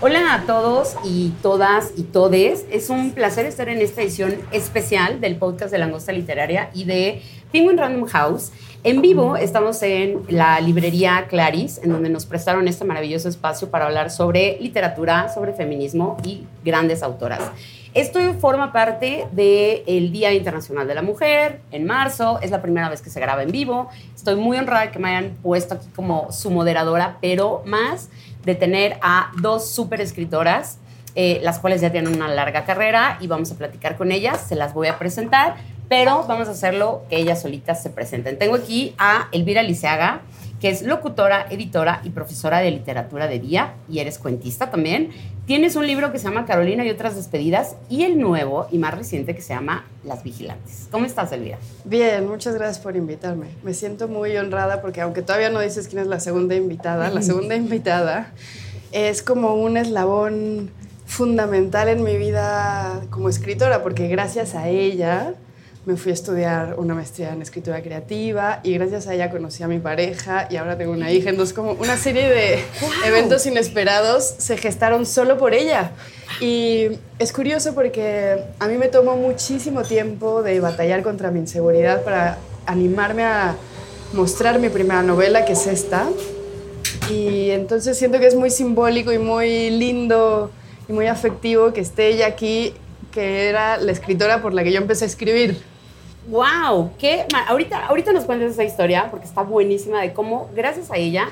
Hola a todos y todas y todes. Es un placer estar en esta edición especial del podcast de Langosta Literaria y de Penguin Random House. En vivo estamos en la librería Claris, en donde nos prestaron este maravilloso espacio para hablar sobre literatura, sobre feminismo y grandes autoras. Esto forma parte del Día Internacional de la Mujer, en marzo, es la primera vez que se graba en vivo. Estoy muy honrada de que me hayan puesto aquí como su moderadora, pero más de tener a dos súper escritoras, eh, las cuales ya tienen una larga carrera y vamos a platicar con ellas, se las voy a presentar, pero vamos a hacerlo que ellas solitas se presenten. Tengo aquí a Elvira Liceaga, que es locutora, editora y profesora de literatura de día, y eres cuentista también. Tienes un libro que se llama Carolina y otras despedidas, y el nuevo y más reciente que se llama Las Vigilantes. ¿Cómo estás, Elvira? Bien, muchas gracias por invitarme. Me siento muy honrada porque aunque todavía no dices quién es la segunda invitada, la segunda invitada es como un eslabón fundamental en mi vida como escritora, porque gracias a ella me fui a estudiar una maestría en escritura creativa y gracias a ella conocí a mi pareja y ahora tengo una hija. Entonces, como una serie de eventos inesperados se gestaron solo por ella. Y es curioso porque a mí me tomó muchísimo tiempo de batallar contra mi inseguridad para animarme a mostrar mi primera novela, que es esta. Y entonces siento que es muy simbólico y muy lindo y muy afectivo que esté ella aquí, que era la escritora por la que yo empecé a escribir. ¡Wow! ¿Qué? Ahorita, ahorita nos cuentas esa historia porque está buenísima de cómo, gracias a ella,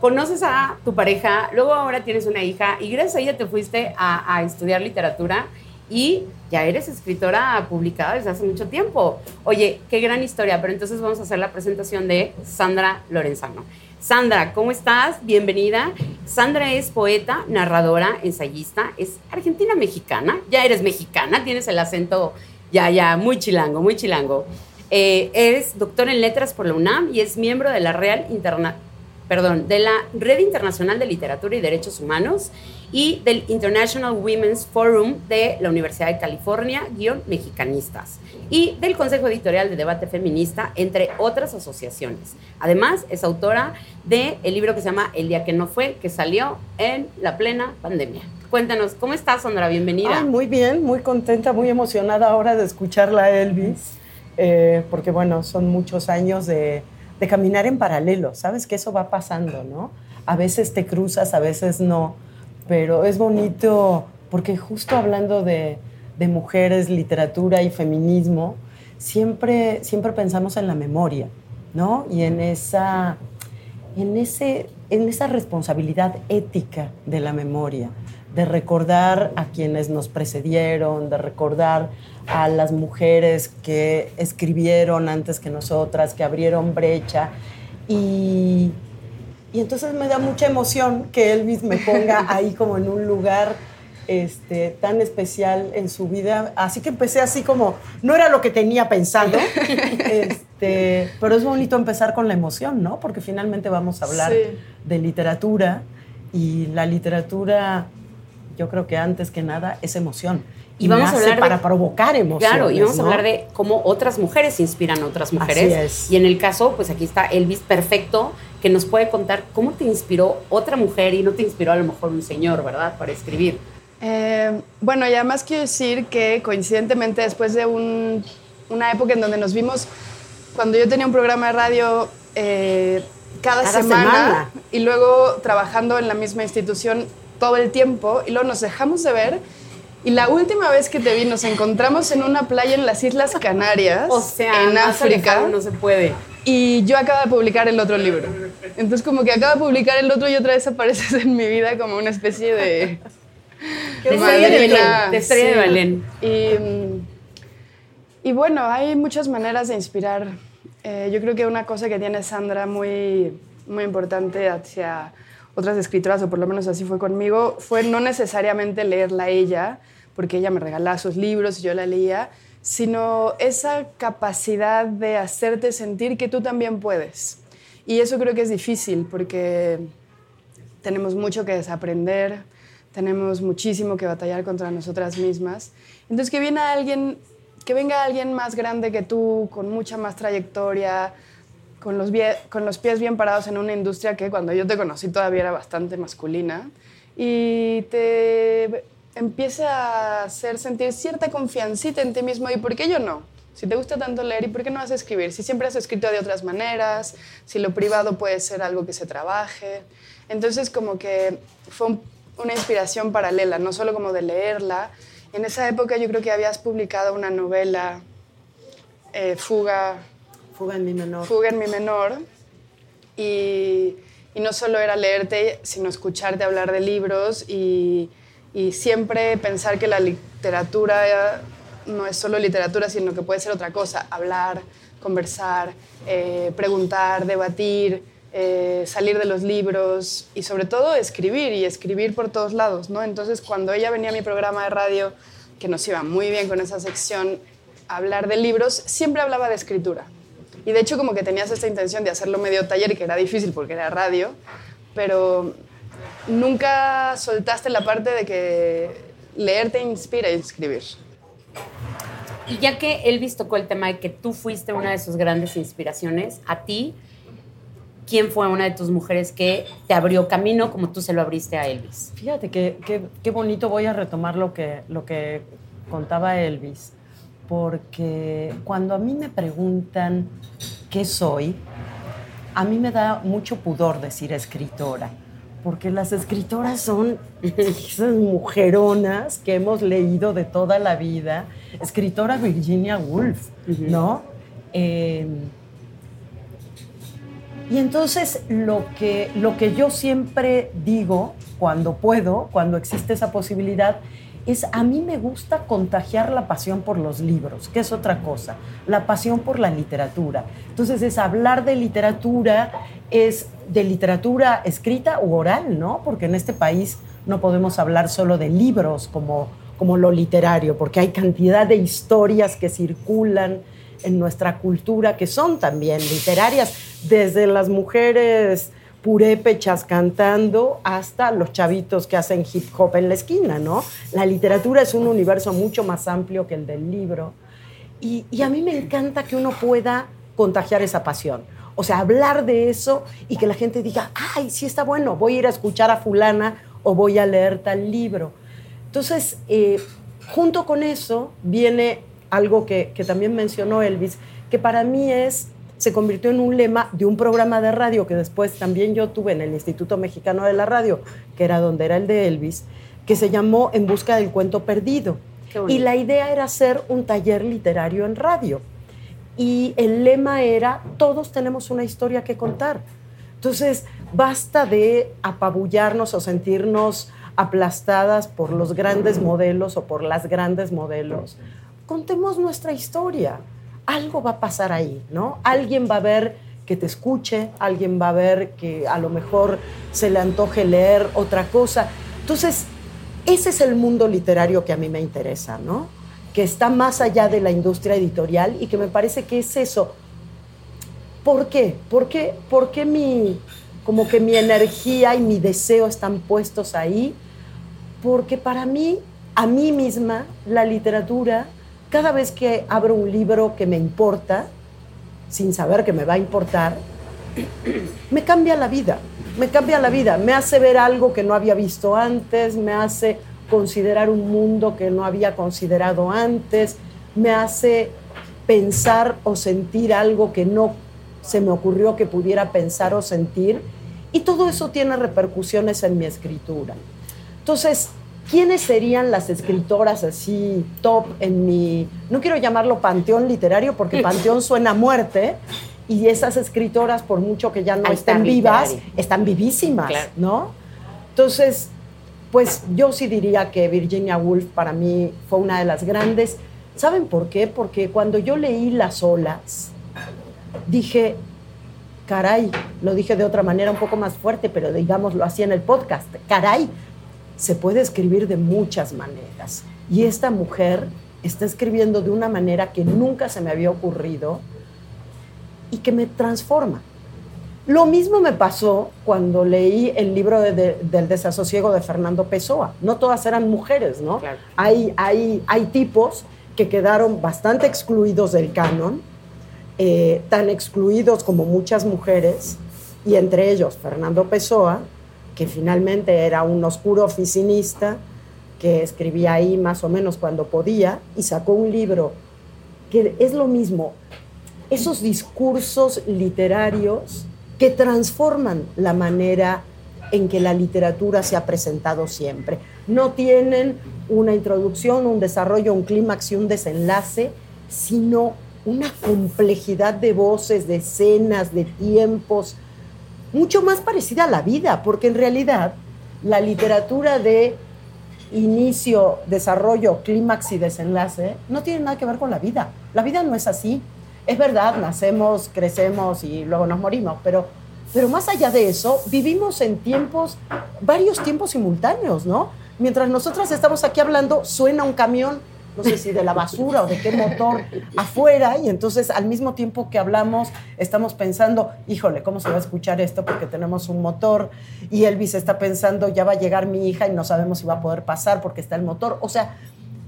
conoces a tu pareja, luego ahora tienes una hija y gracias a ella te fuiste a, a estudiar literatura y ya eres escritora publicada desde hace mucho tiempo. Oye, qué gran historia, pero entonces vamos a hacer la presentación de Sandra Lorenzano. Sandra, ¿cómo estás? Bienvenida. Sandra es poeta, narradora, ensayista, es argentina-mexicana, ya eres mexicana, tienes el acento ya, ya, muy chilango, muy chilango. Eh, es doctor en letras por la UNAM y es miembro de la Real Interna perdón, de la Red Internacional de Literatura y Derechos Humanos y del International Women's Forum de la Universidad de California, guion Mexicanistas, y del Consejo Editorial de Debate Feminista, entre otras asociaciones. Además, es autora del el libro que se llama El día que no fue, que salió en la plena pandemia. Cuéntanos, ¿cómo estás, Sandra? Bienvenida. muy bien, muy contenta, muy emocionada ahora de escucharla, Elvis, eh, porque bueno, son muchos años de, de caminar en paralelo, sabes que eso va pasando, ¿no? A veces te cruzas, a veces no, pero es bonito porque justo hablando de, de mujeres, literatura y feminismo, siempre, siempre pensamos en la memoria, ¿no? Y en esa, en, ese, en esa responsabilidad ética de la memoria de recordar a quienes nos precedieron, de recordar a las mujeres que escribieron antes que nosotras, que abrieron brecha. Y, y entonces me da mucha emoción que Elvis me ponga ahí como en un lugar este, tan especial en su vida. Así que empecé así como, no era lo que tenía pensado, este, pero es bonito empezar con la emoción, ¿no? Porque finalmente vamos a hablar de literatura y la literatura yo creo que antes que nada es emoción. Y, vamos a hablar para provocar emoción. Claro, y vamos a hablar de cómo otras mujeres inspiran a otras mujeres. Y en el caso, pues aquí está Elvis perfecto, que nos puede contar cómo te inspiró otra mujer y no te inspiró a lo mejor un señor, ¿verdad? Para escribir. Eh, bueno, y además quiero decir que coincidentemente después de una época en donde nos vimos, cuando yo tenía un programa de radio eh, cada, semana, y luego trabajando en la misma institución todo el tiempo y luego nos dejamos de ver. Y la última vez que te vi nos encontramos en una playa en las Islas Canarias, o sea, en África. No se puede. Y yo acabo de publicar el otro libro. Entonces como que acabo de publicar el otro y otra vez apareces en mi vida como una especie de... de estrella de Belén. De estrella de Belén. Y, y, bueno, hay muchas maneras de inspirar. Eh, yo creo que una cosa que tiene Sandra muy, muy importante hacia otras escritoras, o por lo menos así fue conmigo, fue no necesariamente leerla a ella, porque ella me regalaba sus libros y yo la leía, sino esa capacidad de hacerte sentir que tú también puedes. Y eso creo que es difícil porque tenemos mucho que desaprender, tenemos muchísimo que batallar contra nosotras mismas. Entonces que viene alguien, que venga alguien más grande que tú, con mucha más trayectoria, con los, con los pies bien parados en una industria que cuando yo te conocí todavía era bastante masculina, y te empiece a hacer sentir cierta confiancita en ti mismo y por qué yo no. Si te gusta tanto leer, ¿y por qué no vas a escribir? Si siempre has escrito de otras maneras, si lo privado puede ser algo que se trabaje. Entonces como que fue una inspiración paralela, no solo como de leerla. En esa época yo creo que habías publicado una novela, eh, Fuga. Fuga en mi menor. Fuga en mi menor. Y, y no solo era leerte, sino escucharte hablar de libros y y siempre pensar que la literatura no es solo literatura, sino que puede ser otra cosa, hablar, conversar, eh, preguntar, debatir, eh, salir de los libros y sobre todo escribir y escribir por todos lados, ¿no? Entonces cuando ella venía a mi programa de radio, que nos iba muy bien con esa sección, hablar de libros, siempre hablaba de escritura. Y de hecho como que tenías esta intención de hacerlo medio taller, que era difícil porque era radio, pero nunca soltaste la parte de que leer te inspira a escribir. Y ya que Elvis tocó el tema de que tú fuiste una de sus grandes inspiraciones, a ti, ¿quién fue una de tus mujeres que te abrió camino como tú se lo abriste a Elvis? Fíjate que, qué bonito voy a retomar lo que, lo que contaba Elvis, porque cuando a mí me preguntan qué soy, a mí me da mucho pudor decir escritora porque las escritoras son esas mujeronas que hemos leído de toda la vida. Escritora Virginia Woolf, ¿no? Em, y entonces lo que, lo que yo siempre digo cuando puedo, cuando existe esa posibilidad, es a mí me gusta contagiar la pasión por los libros, que es otra cosa, la pasión por la literatura. Entonces es hablar de literatura, es de literatura escrita u oral, ¿no? Porque en este país no podemos hablar solo de libros como, como lo literario, porque hay cantidad de historias que circulan en nuestra cultura que son también literarias, desde las mujeres purépechas cantando hasta los chavitos que hacen hip hop en la esquina, ¿no? La literatura es un universo mucho más amplio que el del libro. Y, a mí me encanta que uno pueda contagiar esa pasión. O sea, hablar de eso y que la gente diga, ay, sí está bueno, voy a ir a escuchar a fulana o voy a leer tal libro. Entonces, eh, junto con eso viene algo que, que también mencionó Elvis, que para mí es se convirtió en un lema de un programa de radio que después también yo tuve en el Instituto Mexicano de la Radio, que era donde era el de Elvis, que se llamó En Busca del Cuento Perdido. Y la idea era hacer un taller literario en radio. Y el lema era, todos tenemos una historia que contar. Entonces, basta de apabullarnos o sentirnos aplastadas por los grandes modelos o por las grandes modelos. Contemos nuestra historia algo va a pasar ahí, ¿no? Alguien va a ver que te escuche, alguien va a ver que a lo mejor se le antoje leer otra cosa. Entonces, ese es el mundo literario que a mí me interesa, ¿no? Que está más allá de la industria editorial y que me parece que es eso. ¿Por qué? ¿Por qué, ¿Por qué mi, como que mi energía y mi deseo están puestos ahí? Porque para mí, a mí misma, la literatura cada vez que abro un libro que me importa, sin saber que me va a importar, me cambia la vida, me cambia la vida, me hace ver algo que no había visto antes, me hace considerar un mundo que no había considerado antes, me hace pensar o sentir algo que no se me ocurrió que pudiera pensar o sentir, y todo eso tiene repercusiones en mi escritura. Entonces, ¿quiénes serían las escritoras así top en mi, no quiero llamarlo panteón literario porque panteón suena a muerte, y esas escritoras, por mucho que ya no estén vivas, están vivísimas, ¿no? Entonces, pues yo sí diría que Virginia Woolf para mí fue una de las grandes. ¿Saben por qué? Porque cuando yo leí Las olas, dije, caray, lo dije de otra manera un poco más fuerte, pero digámoslo así en el podcast, caray, se puede escribir de muchas maneras. Y esta mujer está escribiendo de una manera que nunca se me había ocurrido y que me transforma. Lo mismo me pasó cuando leí el libro del desasosiego de Fernando Pessoa. No todas eran mujeres, ¿no? Hay, hay, hay tipos que quedaron bastante excluidos del canon, eh, tan excluidos como muchas mujeres, y entre ellos Fernando Pessoa, que finalmente era un oscuro oficinista que escribía ahí más o menos cuando podía, y sacó un libro que es lo mismo, esos discursos literarios que transforman la manera en que la literatura se ha presentado siempre. No tienen una introducción, un desarrollo, un clímax y un desenlace, sino una complejidad de voces, de escenas, de tiempos, mucho más parecida a la vida, porque en realidad la literatura de inicio, desarrollo, clímax y desenlace no tiene nada que ver con la vida. La vida no es así. Es verdad, nacemos, crecemos y luego nos morimos, pero, pero más allá de eso, vivimos en tiempos, varios tiempos simultáneos, ¿no? Mientras nosotras estamos aquí hablando, suena un camión, no sé si de la basura o de qué motor, afuera, y entonces al mismo tiempo que hablamos, estamos pensando, híjole, ¿cómo se va a escuchar esto? Porque tenemos un motor, y Elvis está pensando, ya va a llegar mi hija y no sabemos si va a poder pasar porque está el motor. O sea,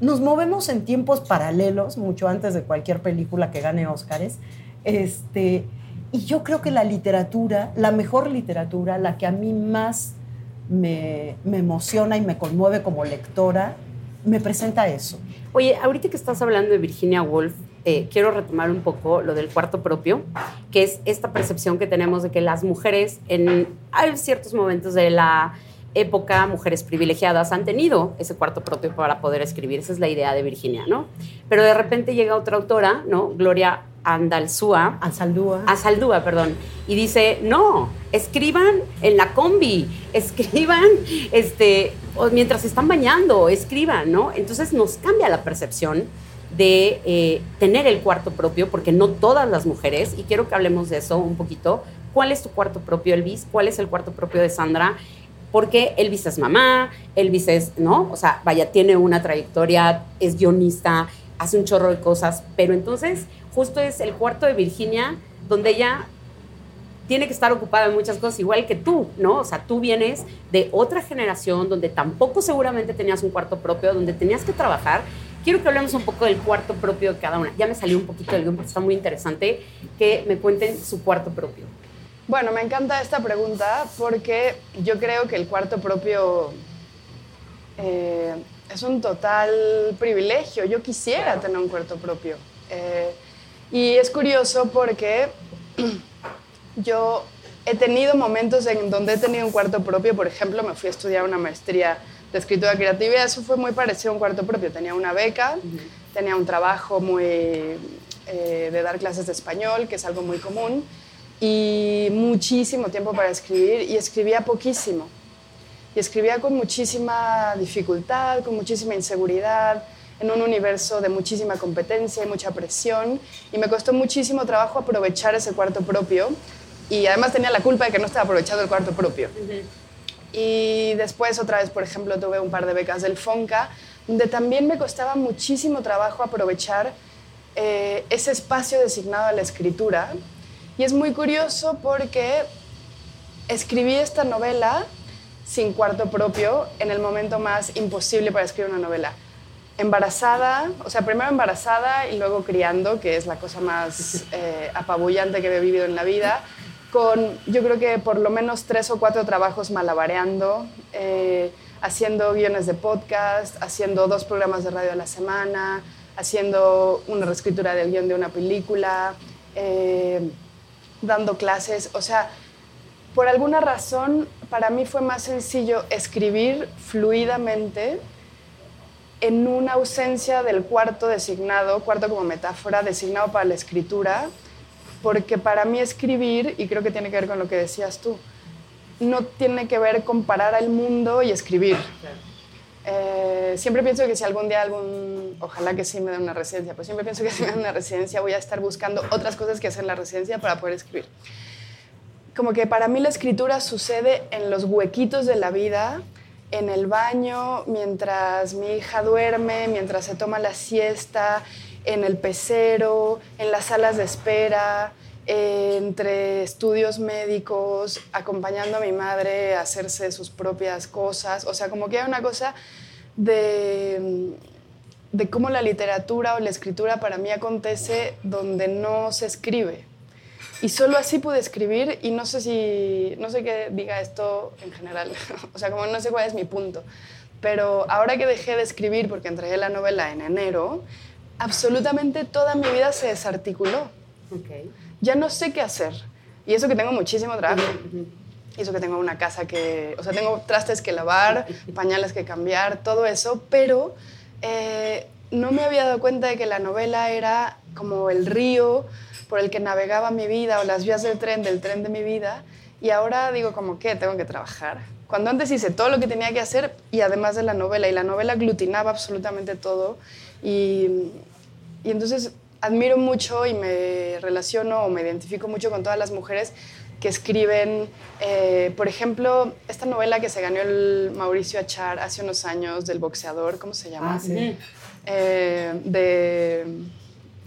nos movemos en tiempos paralelos, mucho antes de cualquier película que gane Óscares. Este, y yo creo que la literatura, la mejor literatura, la que a mí más me, emociona y me conmueve como lectora, me presenta eso. Oye, ahorita que estás hablando de Virginia Woolf, eh, quiero retomar un poco lo del cuarto propio, que es esta percepción que tenemos de que las mujeres en ciertos momentos de la época mujeres privilegiadas han tenido ese cuarto propio para poder escribir. Esa es la idea de Virginia, ¿no? Pero de repente llega otra autora, ¿no? Gloria Andalzúa. Azaldúa. Azaldúa, perdón. Y dice, no, escriban en la combi, escriban este, mientras están bañando, escriban, ¿no? Entonces nos cambia la percepción de eh, tener el cuarto propio, porque no todas las mujeres, y quiero que hablemos de eso un poquito. ¿Cuál es tu cuarto propio, Elvis? ¿Cuál es el cuarto propio de Sandra? Porque Elvis es mamá, Elvis es, ¿no? O sea, vaya, tiene una trayectoria, es guionista, hace un chorro de cosas, pero entonces justo es el cuarto de Virginia donde ella tiene que estar ocupada en muchas cosas, igual que tú, ¿no? O sea, tú vienes de otra generación donde tampoco seguramente tenías un cuarto propio, donde tenías que trabajar. Quiero que hablemos un poco del cuarto propio de cada una. Ya me salió un poquito del guion porque está muy interesante que me cuenten su cuarto propio. Bueno, me encanta esta pregunta porque yo creo que el cuarto propio eh, es un total privilegio. Yo quisiera tener un cuarto propio. Eh, y es curioso porque yo he tenido momentos en donde he tenido un cuarto propio. Por ejemplo, me fui a estudiar una maestría de escritura creativa y eso fue muy parecido a un cuarto propio. Tenía una beca, tenía un trabajo muy eh, de dar clases de español, que es algo muy común y muchísimo tiempo para escribir y escribía poquísimo. Y escribía con muchísima dificultad, con muchísima inseguridad, en un universo de muchísima competencia y mucha presión. Y me costó muchísimo trabajo aprovechar ese cuarto propio. Y además tenía la culpa de que no estaba aprovechando el cuarto propio. Y después otra vez, por ejemplo, tuve un par de becas del FONCA, donde también me costaba muchísimo trabajo aprovechar eh, ese espacio designado a la escritura y es muy curioso porque escribí esta novela sin cuarto propio en el momento más imposible para escribir una novela. Embarazada, o sea, primero embarazada y luego criando, que es la cosa más eh, apabullante que he vivido en la vida, con yo creo que por lo menos tres o cuatro trabajos malabareando, eh, haciendo guiones de podcast, haciendo dos programas de radio a la semana, haciendo una reescritura del guion de una película. Eh, dando clases, o sea, por alguna razón para mí fue más sencillo escribir fluidamente en una ausencia del cuarto designado, cuarto como metáfora, designado para la escritura, porque para mí escribir, y creo que tiene que ver con lo que decías tú, no tiene que ver con parar al mundo y escribir. Eh, siempre pienso que si algún día algún, ojalá que sí me den una residencia, pues siempre pienso que si me dan una residencia voy a estar buscando otras cosas que hacer en la residencia para poder escribir. como que para mí la escritura sucede en los huequitos de la vida, en el baño, mientras mi hija duerme, mientras se toma la siesta, en el pecero, en las salas de espera, entre estudios médicos, acompañando a mi madre a hacerse sus propias cosas. O sea, como que hay una cosa de, de cómo la literatura o la escritura para mí acontece donde no se escribe. Y solo así pude escribir y no sé si, no sé qué diga esto en general, o sea, como no sé cuál es mi punto, pero ahora que dejé de escribir porque entregué la novela en enero, absolutamente toda mi vida se desarticuló. Okay. Ya no sé qué hacer. Y eso que tengo muchísimo trabajo. Y eso que tengo una casa que, o sea, tengo trastes que lavar, pañales que cambiar, todo eso, pero eh, no me había dado cuenta de que la novela era como el río por el que navegaba mi vida o las vías del tren, del tren de mi vida. Y ahora digo como que tengo que trabajar. Cuando antes hice todo lo que tenía que hacer y además de la novela, y la novela aglutinaba absolutamente todo. Y, y entonces admiro mucho y me relaciono o me identifico mucho con todas las mujeres que escriben, eh, por ejemplo, esta novela que se ganó el Mauricio Achar hace unos años del boxeador, ¿cómo se llama? Ah, sí. Eh, de...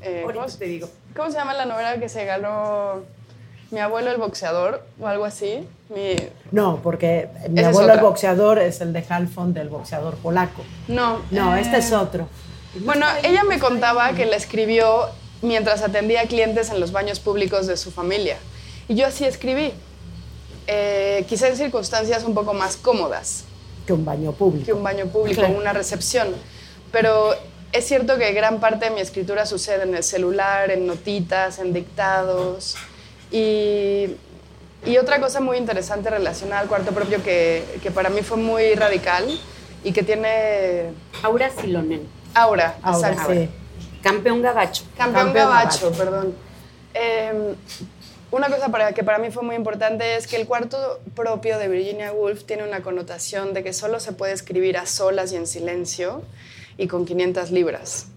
Eh, ¿cómo, te digo. ¿Cómo se llama la novela que se ganó mi abuelo el boxeador o algo así? Mi... No, porque mi abuelo el boxeador es el de Halfon del boxeador polaco. No. No, este es otro. Bueno, ella me contaba que la escribió mientras atendía clientes en los baños públicos de su familia. Y yo así escribí, eh, quizá en circunstancias un poco más cómodas. Que un baño público. Que un baño público, una recepción. Pero es cierto que gran parte de mi escritura sucede en el celular, en notitas, en dictados. Y, y otra cosa muy interesante relacionada al cuarto propio que, que, para mí fue muy radical y que tiene... Aura Silonen. Aura, exacto. Campeón gabacho. Campeón, gabacho, perdón. Em, una cosa para, que para mí fue muy importante es que el cuarto propio de Virginia Woolf tiene una connotación de que solo se puede escribir a solas y en silencio y con 500 libras.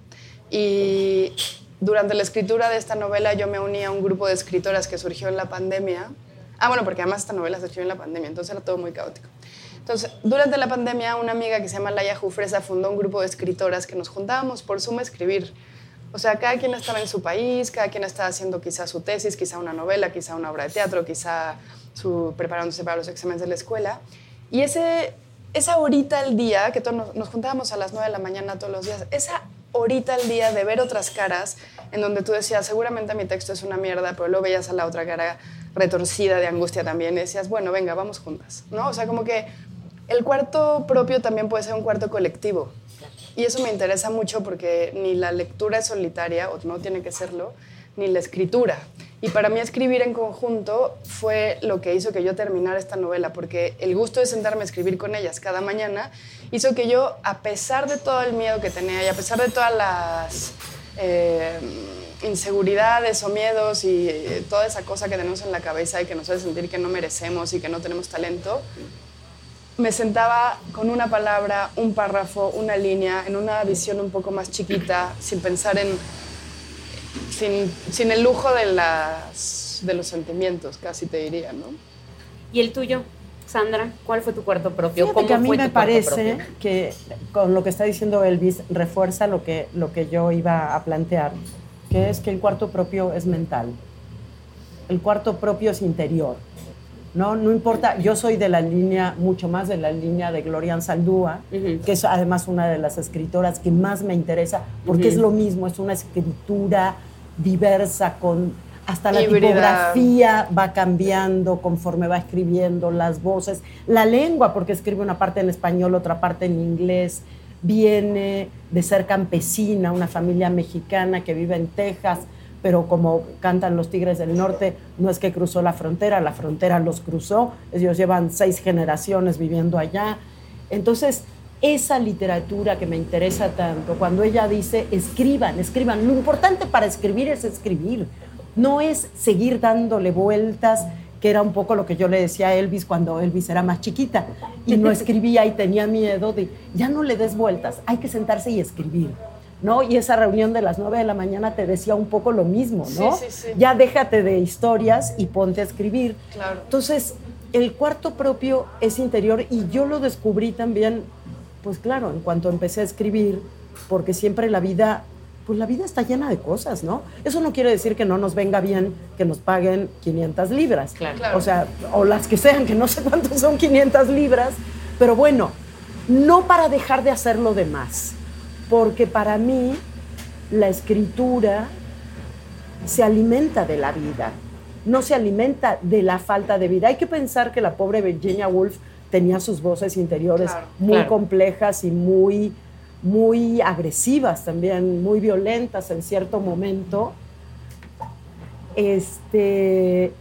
Y durante la escritura de esta novela yo me uní a un grupo de escritoras que surgió en la pandemia. Ah, bueno, porque además esta novela se escribió en la pandemia, entonces era todo muy caótico. Entonces, durante la pandemia, una amiga que se llama Laia Jufresa fundó un grupo de escritoras que nos juntábamos por Zoom a escribir. O sea, cada quien estaba en su país, cada quien estaba haciendo quizá su tesis, quizá una novela, quizá una obra de teatro, quizá su, preparándose para los exámenes de la escuela. Y ese, esa horita al día, que todos nos, nos juntábamos a las 9 de la mañana todos los días, esa horita al día de ver otras caras, en donde tú decías, seguramente mi texto es una mierda, pero luego veías a la otra cara retorcida de angustia también y decías, bueno, venga, vamos juntas, ¿no? O sea, como que el cuarto propio también puede ser un cuarto colectivo. Y eso me interesa mucho porque ni la lectura es solitaria, o no tiene que serlo, ni la escritura. Y para mí escribir en conjunto fue lo que hizo que yo terminara esta novela, porque el gusto de sentarme a escribir con ellas cada mañana hizo que yo, a pesar de todo el miedo que tenía y a pesar de todas las eh, inseguridades o miedos y eh, toda esa cosa que tenemos en la cabeza y que nos hace sentir que no merecemos y que no tenemos talento, me sentaba con una palabra, un párrafo, una línea, en una visión un poco más chiquita, sin pensar en, sin, el lujo de, las, de los sentimientos, casi te diría, ¿no? ¿Y el tuyo, Sandra? ¿Cuál fue tu cuarto propio? ¿Cómo que a mí me parece que con lo que está diciendo Elvis refuerza lo que, lo que yo iba a plantear, que es que el cuarto propio es mental. El cuarto propio es interior ¿no? No importa, yo soy de la línea, mucho más de la línea de Gloria Saldúa, que es además una de las escritoras que más me interesa, porque es lo mismo, es una escritura diversa, con hasta la tipografía va cambiando conforme va escribiendo, las voces, la lengua, porque escribe una parte en español, otra parte en inglés, viene de ser campesina, una familia mexicana que vive en Texas, pero como cantan los Tigres del Norte, no es que cruzó la frontera, la frontera los cruzó, ellos llevan seis generaciones viviendo allá. Entonces, esa literatura que me interesa tanto, cuando ella dice, escriban, escriban, lo importante para escribir es escribir, no es seguir dándole vueltas, que era un poco lo que yo le decía a Elvis cuando Elvis era más chiquita y no escribía y tenía miedo de, ya no le des vueltas, hay que sentarse y escribir. ¿No? Y esa reunión de las 9 de la mañana te decía un poco lo mismo, ¿no? Sí, sí, sí. Ya déjate de historias y ponte a escribir. Claro. Entonces, el cuarto propio es interior y yo lo descubrí también, pues claro, en cuanto empecé a escribir, porque siempre la vida, pues la vida está llena de cosas, ¿no? Eso no quiere decir que no nos venga bien que nos paguen 500 libras. Claro. Claro. O sea, o las que sean, que no sé cuántos son 500 libras, pero bueno, no para dejar de hacer lo demás, porque para mí la escritura se alimenta de la vida, no se alimenta de la falta de vida. Hay que pensar que la pobre Virginia Woolf tenía sus voces interiores Claro, muy claro. complejas y muy, muy agresivas también, muy violentas en cierto momento. Este,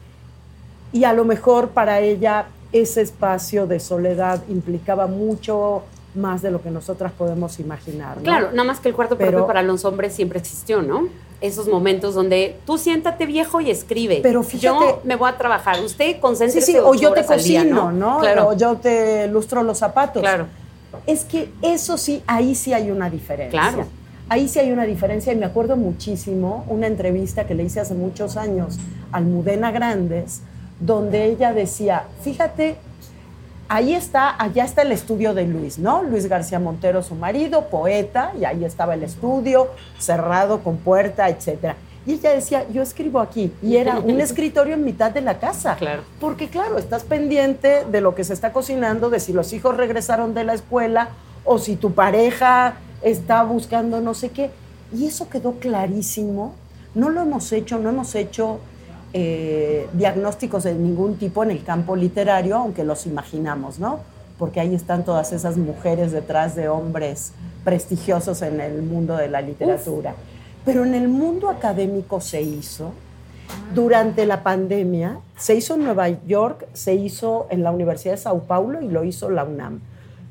y a lo mejor para ella ese espacio de soledad implicaba mucho más de lo que nosotras podemos imaginar. ¿no? Claro, nada más que el cuarto Pero- propio para los hombres siempre existió, ¿no? Esos momentos donde tú siéntate viejo y escribe. Pero fíjate- Yo me voy a trabajar. Usted Sí, concéntrese sí, o yo te día, cocino, ¿no? Claro, O yo te lustro los zapatos. claro. Es que eso sí, ahí sí hay una diferencia. Claro. Ahí sí hay una diferencia y me acuerdo muchísimo una entrevista que le hice hace muchos años a Almudena Grandes, donde ella decía, fíjate, ahí está, allá está el estudio de Luis, ¿no? Luis García Montero, su marido, poeta, y ahí estaba el estudio, cerrado con puerta, etcétera. Y ella decía, yo escribo aquí, y era un escritorio en mitad de la casa. Claro. Porque claro, estás pendiente de lo que se está cocinando, de si los hijos regresaron de la escuela o si tu pareja está buscando no sé qué. Y eso quedó clarísimo. No lo hemos hecho, no hemos hecho eh, diagnósticos de ningún tipo en el campo literario, aunque los imaginamos, ¿no? Porque ahí están todas esas mujeres detrás de hombres prestigiosos en el mundo de la literatura. Pero en el mundo académico se hizo, durante la pandemia, se hizo en Nueva York, se hizo en la Universidad de Sao Paulo y lo hizo la UNAM.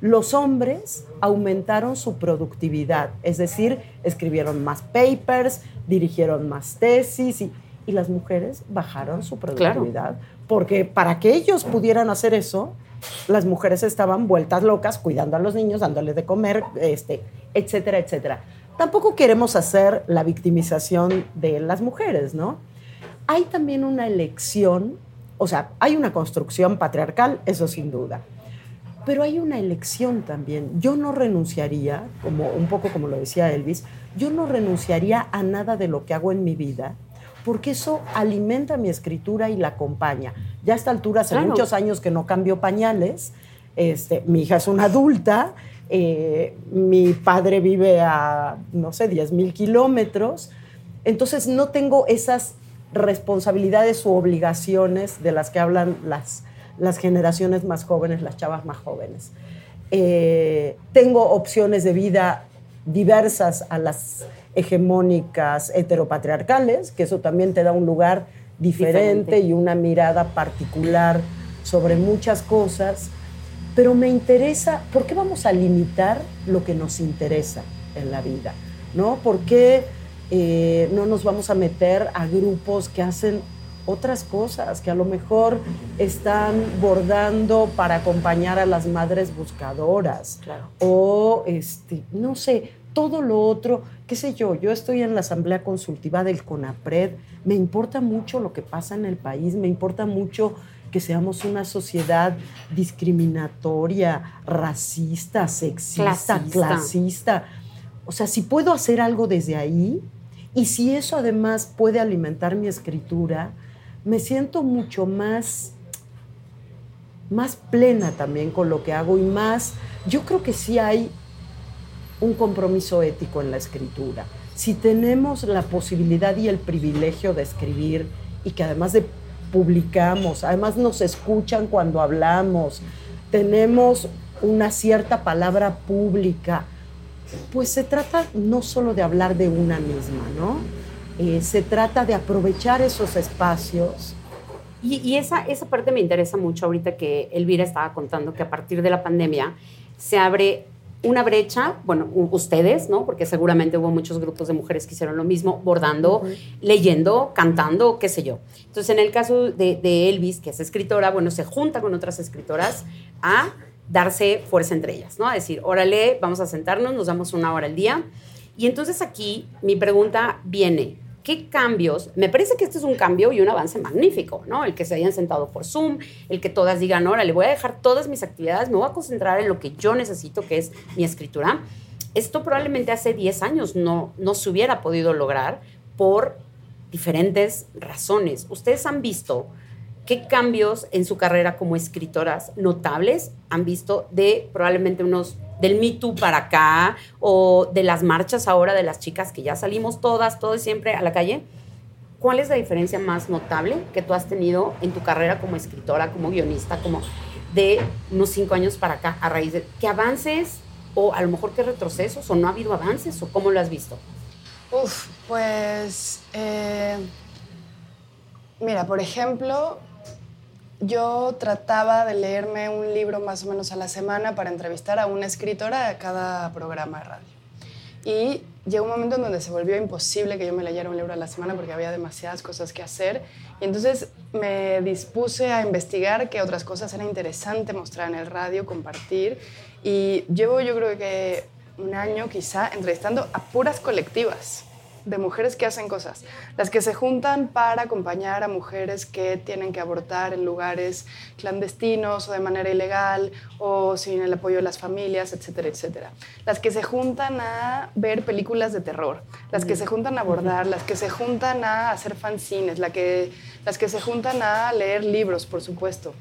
Los hombres aumentaron su productividad, es decir, escribieron más papers, dirigieron más tesis y, y las mujeres bajaron su productividad. Porque para que ellos pudieran hacer eso, las mujeres estaban vueltas locas cuidando a los niños, dándoles de comer, este, etcétera, etcétera. Tampoco queremos hacer la victimización de las mujeres, ¿no? Hay también una elección, o sea, hay una construcción patriarcal, eso sin duda, pero hay una elección también. Yo no renunciaría, como un poco como lo decía Elvis, yo no renunciaría a nada de lo que hago en mi vida, porque eso alimenta mi escritura y la acompaña. Ya a esta altura, hace Claro. muchos años que no cambio pañales, este, mi hija es una adulta, eh, mi padre vive a, no sé, 10 mil kilómetros, entonces no tengo esas responsabilidades u obligaciones de las que hablan las, las generaciones más jóvenes, las chavas más jóvenes. Eh, tengo opciones de vida diversas a las hegemónicas heteropatriarcales, que eso también te da un lugar diferente, Diferente. y una mirada particular sobre muchas cosas, pero me interesa, ¿por qué vamos a limitar lo que nos interesa en la vida? ¿No? ¿Por qué eh, no nos vamos a meter a grupos que hacen otras cosas, que a lo mejor están bordando para acompañar a las madres buscadoras? Claro. o este, no sé, todo lo otro, qué sé yo, yo estoy en la asamblea consultiva del CONAPRED, me importa mucho lo que pasa en el país, me importa mucho que seamos una sociedad discriminatoria, racista, sexista, Clasista. clasista. O sea, si puedo hacer algo desde ahí y si eso además puede alimentar mi escritura, me siento mucho más más plena también con lo que hago y más, yo creo que sí hay un compromiso ético en la escritura. Si tenemos la posibilidad y el privilegio de escribir y que además de publicamos, además nos escuchan cuando hablamos, tenemos una cierta palabra pública, pues se trata no solo de hablar de una misma, ¿no? Eh, se trata de aprovechar esos espacios Y, y esa, esa parte me interesa mucho ahorita que Elvira estaba contando que a partir de la pandemia se abre una brecha, bueno, ustedes, ¿no? Porque seguramente hubo muchos grupos de mujeres que hicieron lo mismo, bordando, leyendo, cantando, qué sé yo. Entonces, en el caso de, de Elvis, que es escritora, bueno, se junta con otras escritoras a darse fuerza entre ellas, ¿no? A decir, órale, vamos a sentarnos, nos damos una hora al día Y entonces aquí mi pregunta viene, ¿qué cambios? Me parece que este es un cambio y un avance magnífico, ¿no? El que se hayan sentado por Zoom, el que todas digan, ahora le voy a dejar todas mis actividades, me voy a concentrar en lo que yo necesito, que es mi escritura. Esto probablemente hace 10 años no, no se hubiera podido lograr por diferentes razones. Ustedes han visto qué cambios en su carrera como escritoras notables han visto de probablemente unos del Me Too para acá o de las marchas ahora de las chicas que ya salimos todas, todos siempre a la calle. ¿Cuál es la diferencia más notable que tú has tenido en tu carrera como escritora, como guionista, como de unos cinco años para acá, a raíz de qué avances o a lo mejor qué retrocesos o no ha habido avances o cómo lo has visto? Uf, pues eh, mira, por ejemplo, yo trataba de leerme un libro más o menos a la semana para entrevistar a una escritora a cada programa de radio. Y llegó un momento en donde se volvió imposible que yo me leyera un libro a la semana porque había demasiadas cosas que hacer. Y entonces me dispuse a investigar qué otras cosas era interesante mostrar en el radio, compartir. Y llevo yo creo que un año quizá entrevistando a puras colectivas de mujeres que hacen cosas, las que se juntan para acompañar a mujeres que tienen que abortar en lugares clandestinos o de manera ilegal o sin el apoyo de las familias, etcétera, etcétera. Las que se juntan a ver películas de terror, las que se juntan a abordar, las que se juntan a hacer fanzines, la que, las que se juntan a leer libros, por supuesto,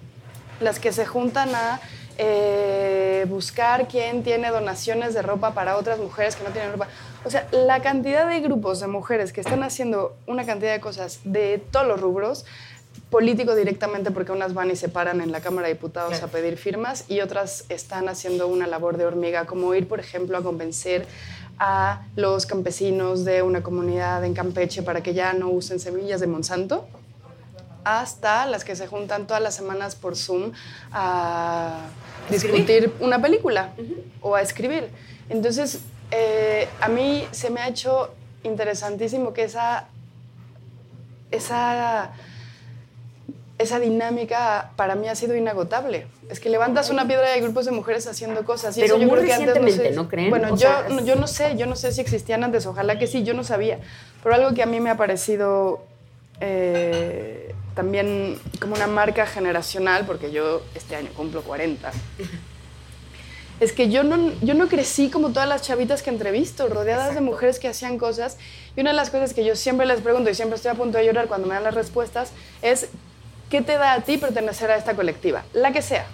las que se juntan a eh, buscar quién tiene donaciones de ropa para otras mujeres que no tienen ropa. O sea, la cantidad de grupos de mujeres que están haciendo una cantidad de cosas de todos los rubros, político directamente porque unas van y se paran en la Cámara de Diputados a pedir firmas y otras están haciendo una labor de hormiga, como ir, por ejemplo, a convencer a los campesinos de una comunidad en Campeche para que ya no usen semillas de Monsanto, hasta las que se juntan todas las semanas por Zoom a discutir una película o a escribir. Entonces, eh, a mí se me ha hecho interesantísimo que esa, esa, esa dinámica para mí ha sido inagotable. Es que levantas una piedra y hay grupos de mujeres haciendo cosas. Pero muy recientemente, ¿no, creen? Bueno, yo, yo no sé, yo no sé si existían antes, ojalá que sí, yo no sabía. Pero algo que a mí me ha parecido eh, también como una marca generacional, porque yo este año cumplo 40 es que yo no, yo no crecí como todas las chavitas que entrevisto, rodeadas de mujeres que hacían cosas. Y una de las cosas que yo siempre les pregunto y siempre estoy a punto de llorar cuando me dan las respuestas es, ¿qué te da a ti pertenecer a esta colectiva? La que sea.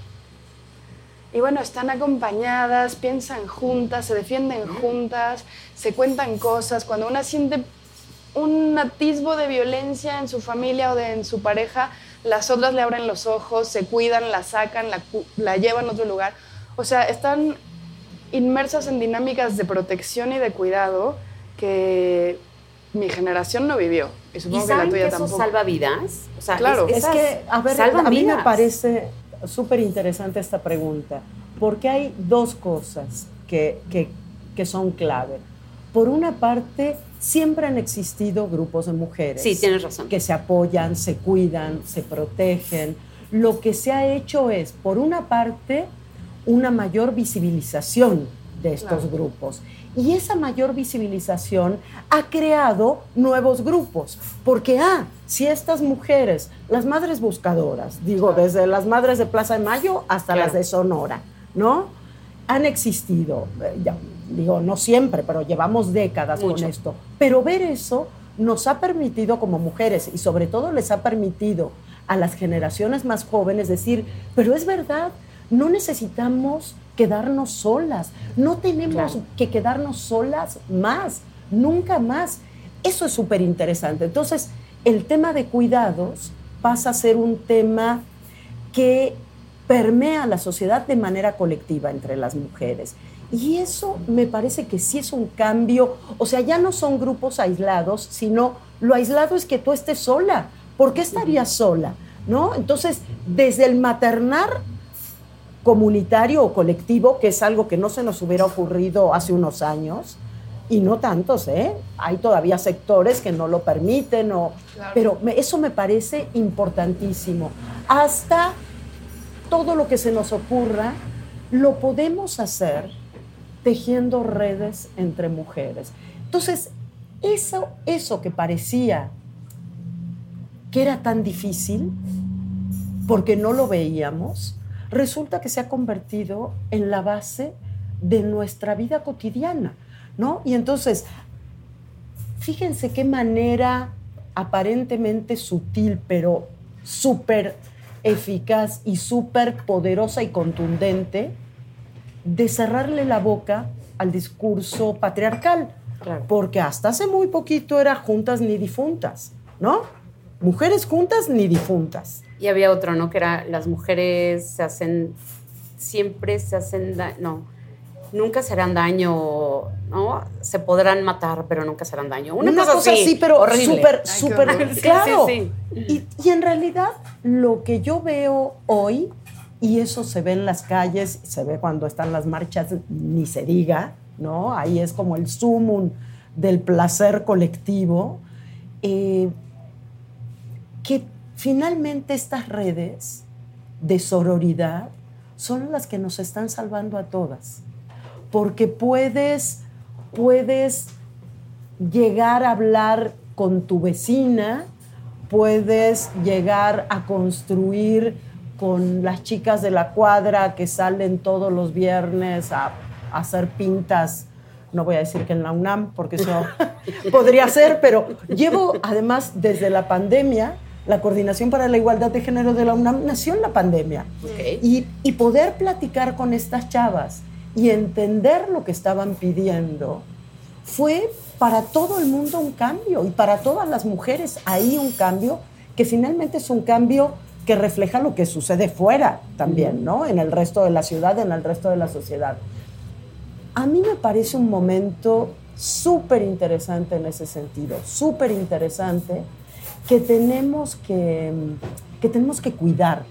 Y bueno, están acompañadas, piensan juntas, se defienden juntas, se cuentan cosas. Cuando una siente un atisbo de violencia en su familia o de, en su pareja, las otras le abren los ojos, se cuidan, la sacan, la, la llevan a otro lugar. O sea, están inmersas en dinámicas de protección y de cuidado que mi generación no vivió. Y supongo que la tuya que tampoco. Eso salva vidas. O sea, claro. Es, que, a ver, a mí me parece súper interesante esta pregunta, porque hay dos cosas que, que, que son clave. Por una parte, siempre han existido grupos de mujeres. Sí, tienes razón. Que se apoyan, se cuidan, se protegen. Lo que se ha hecho es, por una parte, una mayor visibilización de estos grupos. Y esa mayor visibilización ha creado nuevos grupos, porque, ah, si estas mujeres, las madres buscadoras, digo, desde las madres de Plaza de Mayo hasta las de Sonora, ¿no? Han existido, eh, digo, no siempre, pero llevamos décadas con esto. Pero ver eso nos ha permitido como mujeres y sobre todo les ha permitido a las generaciones más jóvenes decir, pero es verdad, no necesitamos quedarnos solas, no tenemos que quedarnos solas más, nunca más. Eso es súper interesante. Entonces, el tema de cuidados pasa a ser un tema que permea la sociedad de manera colectiva entre las mujeres. Y eso me parece que sí es un cambio, o sea, ya no son grupos aislados, sino lo aislado es que tú estés sola. ¿Por qué estarías sola? ¿No? Entonces, desde el maternar comunitario o colectivo, que es algo que no se nos hubiera ocurrido hace unos años, y no tantos, ¿eh? Hay todavía sectores que no lo permiten, o, pero eso me parece importantísimo. Hasta todo lo que se nos ocurra, lo podemos hacer tejiendo redes entre mujeres. Entonces, eso, eso que parecía que era tan difícil, porque no lo veíamos, resulta que se ha convertido en la base de nuestra vida cotidiana, ¿no? Y entonces, fíjense qué manera aparentemente sutil, pero súper eficaz y súper poderosa y contundente de cerrarle la boca al discurso patriarcal. Porque hasta hace muy poquito era juntas ni difuntas, ¿no? Mujeres juntas ni difuntas. Y había otro, ¿no? Que era las mujeres se hacen, siempre se hacen, no, nunca se harán daño, ¿no? Se podrán matar, pero nunca se harán daño. Una, cosa, así, pero súper, súper, claro. Y, y en realidad lo que yo veo hoy, y eso se ve en las calles, se ve cuando están las marchas, ni se diga, ¿no? Ahí es como el sumum del placer colectivo, eh, que finalmente estas redes de sororidad son las que nos están salvando a todas porque puedes, puedes llegar a hablar con tu vecina, puedes llegar a construir con las chicas de la cuadra que salen todos los viernes a, hacer pintas. No voy a decir que en la UNAM, porque eso podría ser, pero llevo además desde la pandemia, la Coordinación para la Igualdad de Género de la UNAM nació en la pandemia. Y, y poder platicar con estas chavas y entender lo que estaban pidiendo, fue para todo el mundo un cambio y para todas las mujeres ahí un cambio que finalmente es un cambio que refleja lo que sucede fuera también, ¿no? En el resto de la ciudad, en el resto de la sociedad. A mí me parece un momento súper interesante en ese sentido, súper interesante, que tenemos que, que tenemos que cuidar.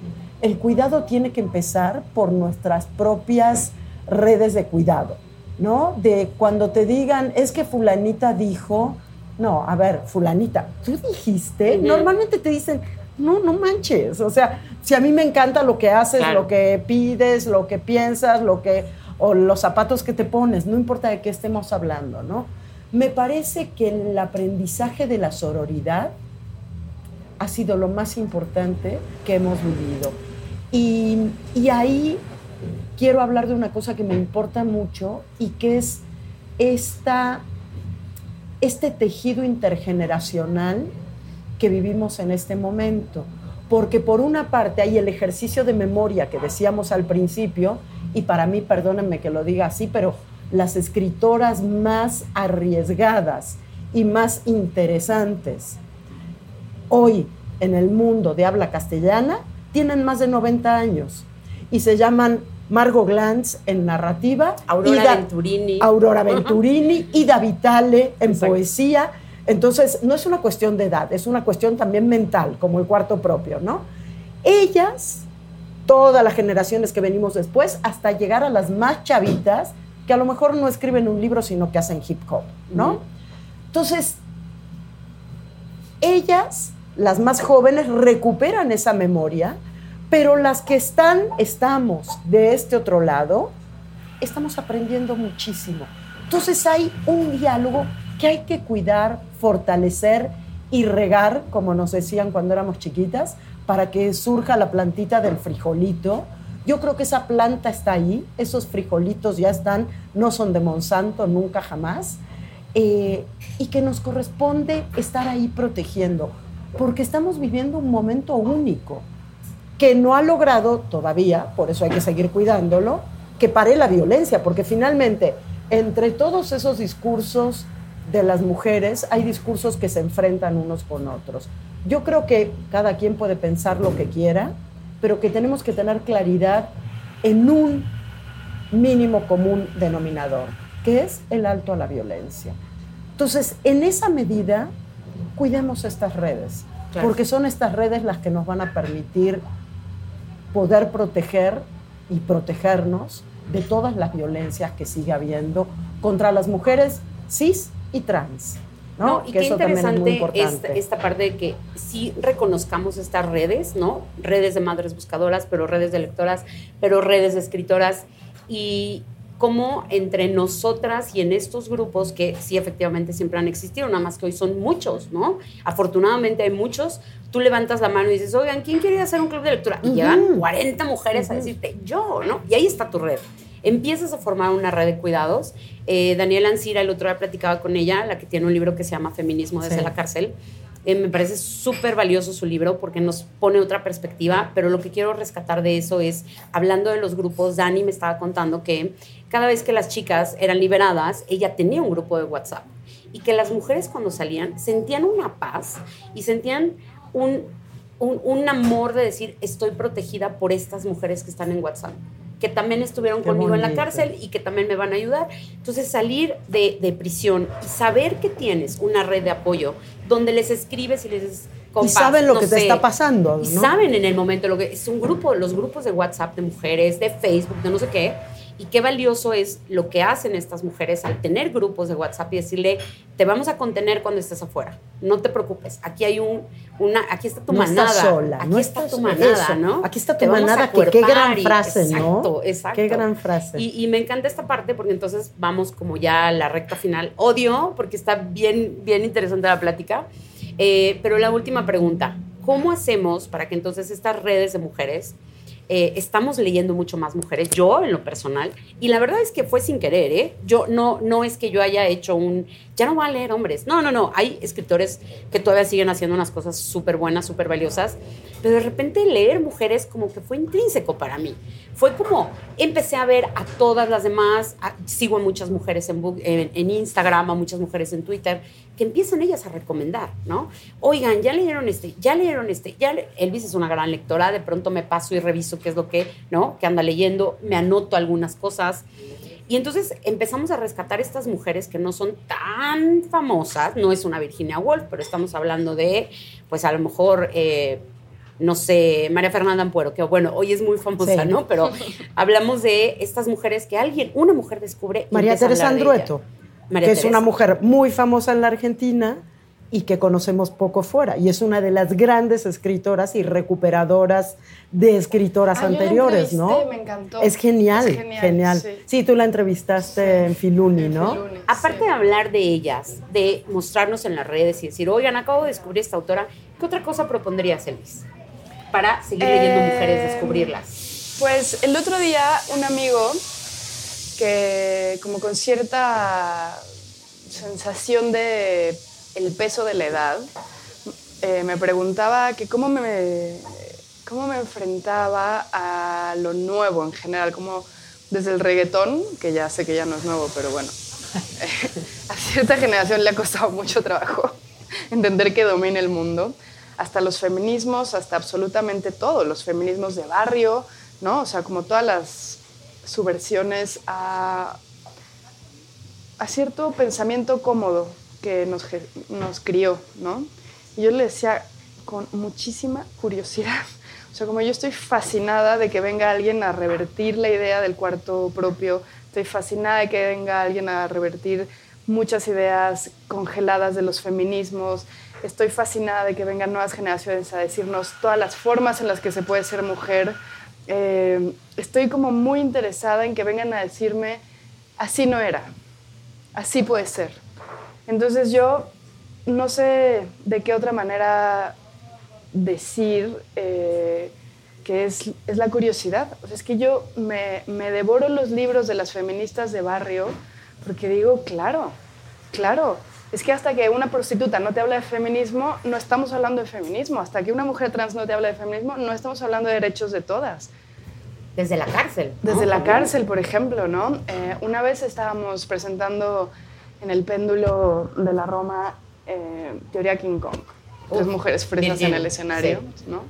El cuidado tiene que empezar por nuestras propias redes de cuidado, ¿no? De cuando te digan, es que fulanita dijo, no, a ver, fulanita, tú dijiste, normalmente te dicen, no, no manches, o sea, si a mí me encanta lo que haces, lo que pides, lo que piensas, lo que, o los zapatos que te pones, no importa de qué estemos hablando, ¿no? Me parece que el aprendizaje de la sororidad ha sido lo más importante que hemos vivido. Y, y ahí quiero hablar de una cosa que me importa mucho y que es esta, este tejido intergeneracional que vivimos en este momento. Porque por una parte hay el ejercicio de memoria que decíamos al principio, y para mí, perdónenme que lo diga así, pero las escritoras más arriesgadas y más interesantes hoy en el mundo de habla castellana tienen más de 90 años y se llaman Margot Glantz en narrativa, Aurora Venturini, Aurora Venturini, Ida Vitale en poesía. Entonces, no es una cuestión de edad, es una cuestión también mental, como el cuarto propio, ¿no? Ellas, todas las generaciones que venimos después, hasta llegar a las más chavitas, que a lo mejor no escriben un libro, sino que hacen hip hop, ¿no? Entonces, ellas, las más jóvenes, recuperan esa memoria pero las que están, estamos de este otro lado, estamos aprendiendo muchísimo. Entonces hay un diálogo que hay que cuidar, fortalecer y regar, como nos decían cuando éramos chiquitas, para que surja la plantita del frijolito. Yo creo que esa planta está ahí, esos frijolitos ya están, no son de Monsanto, nunca jamás, eh, y que nos corresponde estar ahí protegiendo, porque estamos viviendo un momento único que no ha logrado todavía, por eso hay que seguir cuidándolo, que pare la violencia, porque finalmente entre todos esos discursos de las mujeres hay discursos que se enfrentan unos con otros. Yo creo que cada quien puede pensar lo que quiera, pero que tenemos que tener claridad en un mínimo común denominador, que es el alto a la violencia. Entonces, en esa medida, cuidemos estas redes, porque son estas redes las que nos van a permitir poder proteger y protegernos de todas las violencias que sigue habiendo contra las mujeres cis y trans. ¿no? y qué interesante esta, esta, parte de que sí reconozcamos estas redes, ¿no? Redes de madres buscadoras, pero redes de lectoras, pero redes de escritoras. Y, cómo entre nosotras y en estos grupos que sí efectivamente siempre han existido, nada más que hoy son muchos, ¿no? Afortunadamente hay muchos, tú levantas la mano y dices, oigan, ¿quién quiere hacer un club de lectura? Y llegan 40 mujeres a decirte, yo, ¿no? Y ahí está tu red. Empiezas a formar una red de cuidados. Eh, Daniela Ancira, el otro día platicaba con ella, la que tiene un libro que se llama Feminismo desde Sí. la cárcel. Eh, me parece súper valioso su libro porque nos pone otra perspectiva, pero lo que quiero rescatar de eso es, hablando de los grupos, Dani me estaba contando que cada vez que las chicas eran liberadas, ella tenía un grupo de WhatsApp y que las mujeres cuando salían sentían una paz y sentían un, un, un amor de decir, estoy protegida por estas mujeres que están en WhatsApp que también estuvieron Qué conmigo en la cárcel y que también me van a ayudar. Entonces, salir de, de prisión y saber que tienes una red de apoyo donde les escribes y les dices, Y "Compas, saben lo no que te sé". está pasando, Y saben en el momento lo que es un grupo, los grupos de WhatsApp de mujeres, de Facebook, de no sé qué. Y qué valioso es lo que hacen estas mujeres al tener grupos de WhatsApp y decirle, te vamos a contener cuando estés afuera. No te preocupes. Aquí hay un, una, aquí está tu no manada. estás sola, Aquí no está estás tu manada, eso. ¿no? Aquí está tu manada, que qué gran y- frase, ¿no? Exacto, exacto. Qué gran frase. Y, y me encanta esta parte porque entonces vamos como ya a la recta final. Odio porque está bien, bien interesante la plática. Eh, pero la última pregunta, ¿cómo hacemos para que entonces estas redes de mujeres, eh, estamos leyendo mucho más mujeres, yo en lo personal, y la verdad es que fue sin querer, ¿eh? Yo no, no es que yo haya hecho un, ya no voy a leer hombres, no, no, no, hay escritores que todavía siguen haciendo unas cosas súper buenas, súper valiosas, pero de repente leer mujeres como que fue intrínseco para mí. Fue como, empecé a ver a todas las demás, a- sigo a muchas mujeres en, en Instagram, a muchas mujeres en Twitter, que empiezan ellas a recomendar, ¿no? Oigan, ya leyeron este, ya leyeron este, ya le- Elvis es una gran lectora, de pronto me paso y reviso qué es lo que, ¿no? Que anda leyendo, me anoto algunas cosas. Y entonces empezamos a rescatar estas mujeres que no son tan famosas, no es una Virginia Woolf, pero estamos hablando de, pues a lo mejor, eh, no sé, María Fernanda Ampuero, que bueno, hoy es muy famosa, Sí. ¿no? Pero hablamos de estas mujeres que alguien, una mujer descubre. María Teresa de. Andrueto, María que es una mujer muy famosa en la Argentina y que conocemos poco fuera. Y es una de las grandes escritoras y recuperadoras de escritoras Ah, yo la anteriores, ¿no? me encantó. Es genial, Es genial. genial, Sí. sí. tú la entrevistaste en Filuni, En ¿no? Filuni, Aparte sí. de hablar de ellas, de mostrarnos en las redes y decir, oigan, acabo de descubrir esta autora, ¿qué otra cosa propondrías, Elvis? Para seguir leyendo Eh, mujeres, descubrirlas. Pues el otro día un amigo que como con cierta sensación de el peso de la edad, eh, me preguntaba que cómo me, cómo me enfrentaba a lo nuevo en general, como desde el reggaetón, que ya sé que ya no es nuevo, pero bueno, a cierta generación le ha costado mucho trabajo entender que domina el mundo, hasta los feminismos, hasta absolutamente todo, los feminismos de barrio, ¿no? O sea, como todas las subversiones a, a cierto pensamiento cómodo que nos, nos crió, ¿no? Yo le decía con muchísima curiosidad, o sea, como yo estoy fascinada de que venga alguien a revertir la idea del cuarto propio, estoy fascinada de que venga alguien a revertir muchas ideas congeladas de los feminismos, estoy fascinada de que vengan nuevas generaciones a decirnos todas las formas en las que se puede ser mujer, eh, estoy como muy interesada en que vengan a decirme, así no era, así puede ser. Entonces yo no sé de qué otra manera decir eh, que es, es la curiosidad. O sea, es que yo me, me devoro los libros de las feministas de barrio porque digo, claro, claro. Es que hasta que una prostituta no te habla de feminismo, no estamos hablando de feminismo. Hasta que una mujer trans no te habla de feminismo, no estamos hablando de derechos de todas. Desde la cárcel. ¿no? Desde la cárcel, por ejemplo, ¿no? Eh, una vez estábamos presentando en el péndulo de la Roma eh, Teoría King Kong. Tres mujeres fresas en el escenario, ¿no?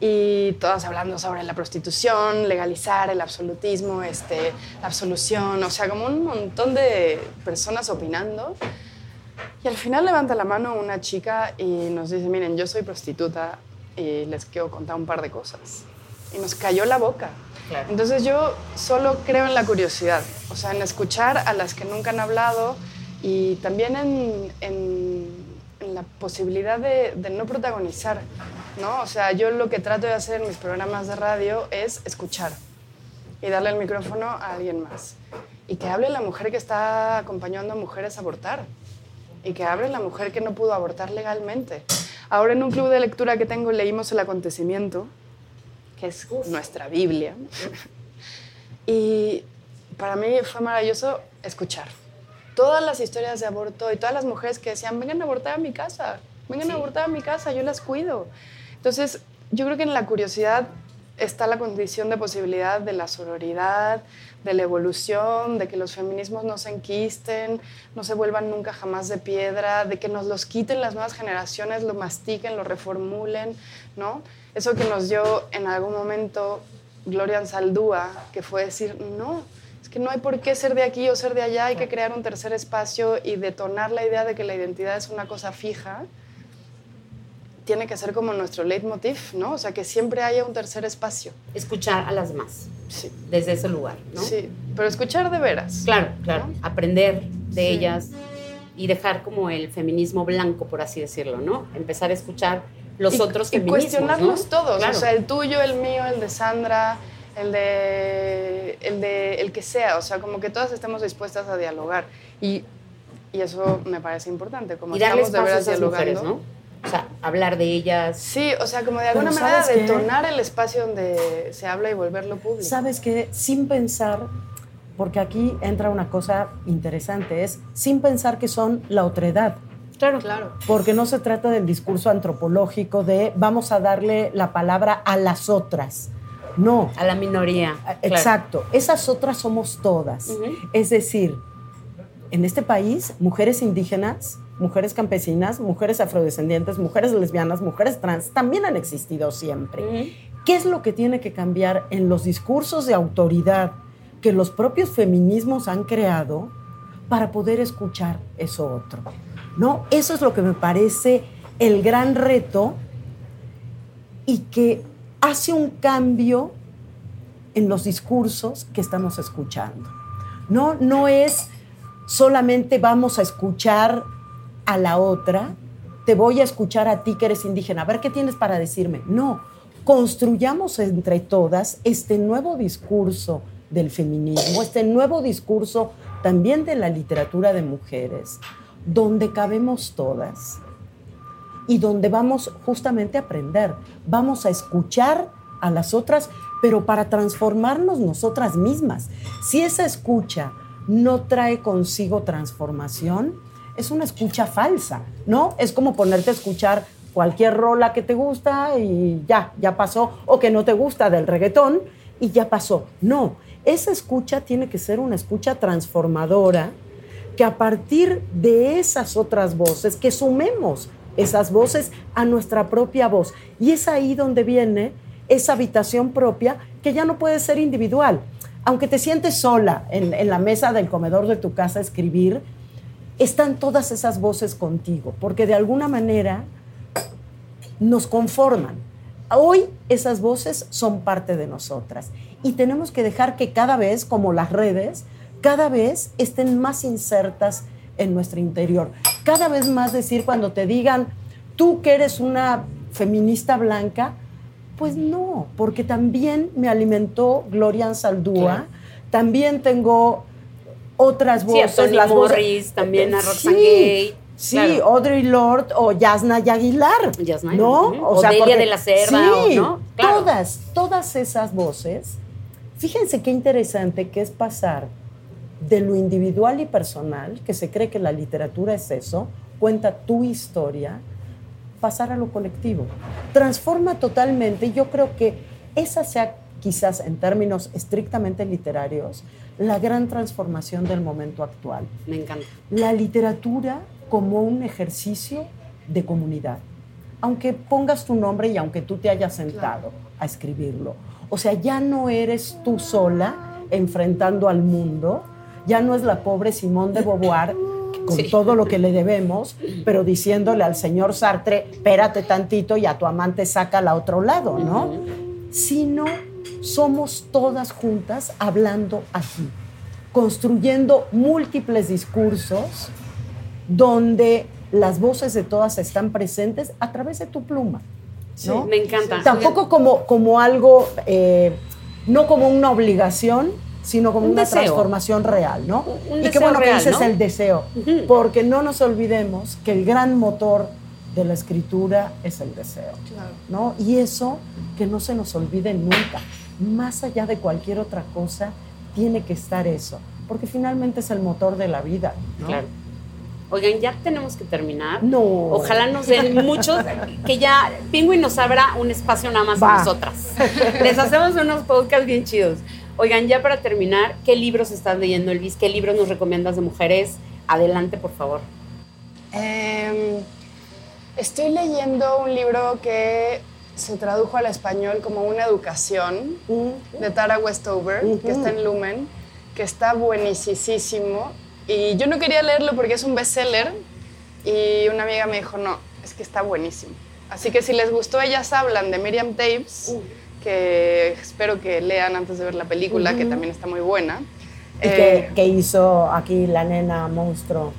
Y todas hablando sobre la prostitución, legalizar el absolutismo, este, la absolución, o sea, como un montón de personas opinando. Y al final levanta la mano una chica y nos dice, miren, yo soy prostituta y les quiero contar un par de cosas. Y nos cayó la boca. Claro. Entonces yo solo creo en la curiosidad, o sea, en escuchar a las que nunca han hablado y también en, en- en la posibilidad de, de no protagonizar, ¿no? O sea, yo lo que trato de hacer en mis programas de radio es escuchar y darle el micrófono a alguien más. y que hable la mujer que está acompañando a mujeres a abortar y que hable la mujer que no pudo abortar legalmente. Ahora en un club de lectura que tengo leímos el acontecimiento, que es nuestra Biblia, y para mí fue maravilloso escuchar todas las historias de aborto y todas las mujeres que decían, vengan a abortar a mi casa, vengan a abortar a mi casa, yo las cuido. Entonces, yo creo que en la curiosidad está la condición de posibilidad de la sororidad, de la evolución, de que los feminismos no se enquisten, no se vuelvan nunca jamás de piedra, de que nos los quiten las nuevas generaciones, lo mastiquen, lo reformulen, ¿no? Eso que nos dio en algún momento Gloria Ansaldúa, que fue decir, no, es que no hay por qué ser de aquí o ser de allá, hay que crear un tercer espacio y detonar la idea de que la identidad es una cosa fija tiene que ser como nuestro leitmotiv, ¿no? O sea, que siempre haya un tercer espacio. Escuchar a las demás. Sí. Desde ese lugar, ¿no? Sí, pero escuchar de veras. Claro, claro. Aprender de ellas y dejar como el feminismo blanco, por así decirlo, ¿no? Empezar a escuchar los otros feminismos. Y cuestionarlos todos, o sea, el tuyo, el mío, el de Sandra, el de, el de el que sea, o sea, como que todas estemos dispuestas a dialogar. Y, y eso me parece importante, como y estamos de veras dialogando. Mujeres, ¿no? O sea, hablar de ellas. Sí, o sea, como de alguna manera detonar el espacio donde se habla y volverlo público. Sabes que sin pensar, porque aquí entra una cosa interesante, es sin pensar que son la otredad. Claro, claro. Porque no se trata del discurso antropológico de vamos a darle la palabra a las otras. No. A la minoría. Exacto. Esas otras somos todas. Es decir, en este país, mujeres indígenas mujeres campesinas, mujeres afrodescendientes, mujeres lesbianas, mujeres trans, también han existido siempre. ¿Qué es lo que tiene que cambiar en los discursos de autoridad que los propios feminismos han creado para poder escuchar eso otro? ¿No? Eso es lo que me parece el gran reto y que hace un cambio en los discursos que estamos escuchando. No, no es solamente vamos a escuchar a la otra, te voy a escuchar a ti que eres indígena, a ver qué tienes para decirme. No, construyamos entre todas este nuevo discurso del feminismo, este nuevo discurso también de la literatura de mujeres, donde cabemos todas y donde vamos justamente a aprender, vamos a escuchar a las otras, pero para transformarnos nosotras mismas. Si esa escucha no trae consigo transformación, es una escucha falsa, ¿no? Es como ponerte a escuchar cualquier rola que te gusta y ya, ya pasó, o que no te gusta del reggaetón y ya pasó. No, esa escucha tiene que ser una escucha transformadora que a partir de esas otras voces, que sumemos esas voces a nuestra propia voz. Y es ahí donde viene esa habitación propia que ya no puede ser individual. Aunque te sientes sola en, la mesa del comedor de tu casa escribir, están todas esas voces contigo, porque de alguna manera nos conforman. Hoy esas voces son parte de nosotras y tenemos que dejar que cada vez, como las redes, cada vez estén más insertas en nuestro interior. Cada vez más decir cuando te digan, tú que eres una feminista blanca, pues no, porque también me alimentó Gloria Saldúa, también tengo otras voces. Sí, las Morris, también a Roxane Gay. Sí, Audrey Lord o Yasna Aguilar. Yasna, ¿no? O, sea, Delia de la Cerda, sí, ¿no? Todas, todas esas voces. Fíjense qué interesante que es pasar de lo individual y personal, que se cree que la literatura es eso, cuenta tu historia, pasar a lo colectivo. Transforma totalmente, y yo creo que esa sea quizás en términos estrictamente literarios, la gran transformación del momento actual. Me encanta. La literatura como un ejercicio de comunidad. Aunque pongas tu nombre y aunque tú te hayas sentado a escribirlo. O sea, ya no eres tú sola enfrentando al mundo, ya no es la pobre Simón de Beauvoir con todo lo que le debemos, pero diciéndole al señor Sartre, espérate tantito y a tu amante saca al otro lado, ¿no? Sino somos todas juntas hablando aquí, construyendo múltiples discursos donde las voces de todas están presentes a través de tu pluma. Sí, me encanta. Tampoco como, como algo, eh, no como una obligación, sino como Un una deseo. transformación real, ¿no? Un- un y qué bueno que real, dices ¿no? el deseo, Ujú. porque no nos olvidemos que el gran motor de la escritura es el deseo. Claro. ¿no? Y eso que no se nos olvide nunca. Más allá de cualquier otra cosa, tiene que estar eso, porque finalmente es el motor de la vida. ¿no? Claro. Oigan, ya tenemos que terminar. No. Ojalá nos den muchos, que ya Pingüin nos abra un espacio nada más Va. a nosotras. Les hacemos unos podcasts bien chidos. Oigan, ya para terminar, ¿qué libros estás leyendo, Elvis? ¿Qué libros nos recomiendas de mujeres? Adelante, por favor. Em, estoy leyendo un libro que se tradujo al español como Una educación de Tara Westover, que está en Lumen, que está buenísimo. Y yo no quería leerlo porque es un bestseller y una amiga me dijo, no, es que está buenísimo. Así que si les gustó Ellas Hablan de Miriam Tapes, que espero que lean antes de ver la película, que también está muy buena. Y Eh, que, que hizo aquí la nena monstruo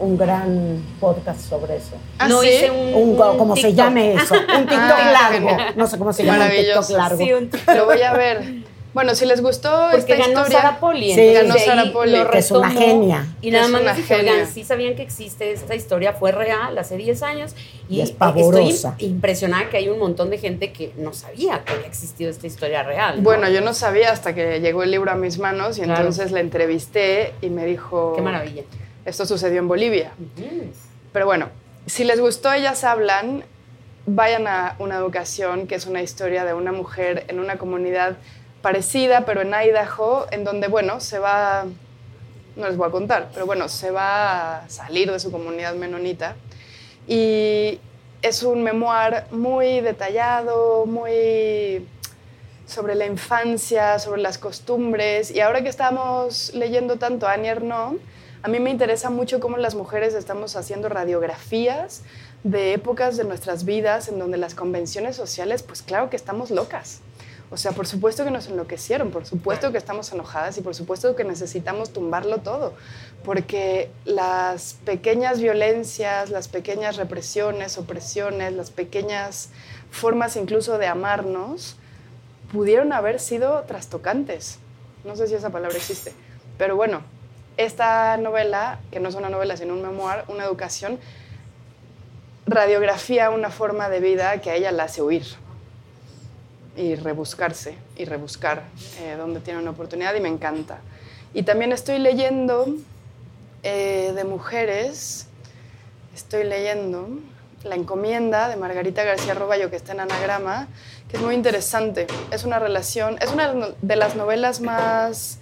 un gran podcast sobre eso. ¿ah, no sí? hice un, Un, co- un como se llame eso, un TikTok Ah, largo. No sé cómo se llama un TikTok Maravilloso. largo. Sí, un TikTok. Lo voy a ver. Bueno, si les gustó Porque esta ganó historia... Sara Poli. Sí. Ganó Sara Poli, lo que es una genia. Y nada más dije, oigan, sí sabían que existe esta historia, fue real hace 10 años. Y, Y es pavorosa. Estoy impresionada que hay un montón de gente que no sabía que había existido esta historia real. ¿no? Bueno, yo no sabía hasta que llegó el libro a mis manos y Claro. entonces la entrevisté y me dijo... Qué maravilla. Esto sucedió en Bolivia. Pero bueno, si les gustó Ellas Hablan, vayan a Una Educación, que es una historia de una mujer en una comunidad parecida, pero en Idaho, en donde, bueno, se va, no les voy a contar, pero bueno, se va a salir de su comunidad menonita. Y es un memoir muy detallado, muy sobre la infancia, sobre las costumbres. Y ahora que estamos leyendo tanto a Annie Ernaux, a mí me interesa mucho cómo las mujeres estamos haciendo radiografías de épocas de nuestras vidas en donde las convenciones sociales, pues claro que estamos locas. O sea, por supuesto que nos enloquecieron, por supuesto que estamos enojadas y por supuesto que necesitamos tumbarlo todo, porque las pequeñas violencias, las pequeñas represiones, opresiones, las pequeñas formas incluso de amarnos, pudieron haber sido trastocantes. No sé si esa palabra existe, pero bueno, esta novela, que no es una novela sino un memoir, una educación, radiografía una forma de vida que a ella la hace huir y rebuscarse y rebuscar eh, donde tiene una oportunidad y me encanta. Y también estoy leyendo eh, de mujeres, estoy leyendo La encomienda de Margarita García Roballo que está en Anagrama, que es muy interesante. Es una relación, es una de las novelas más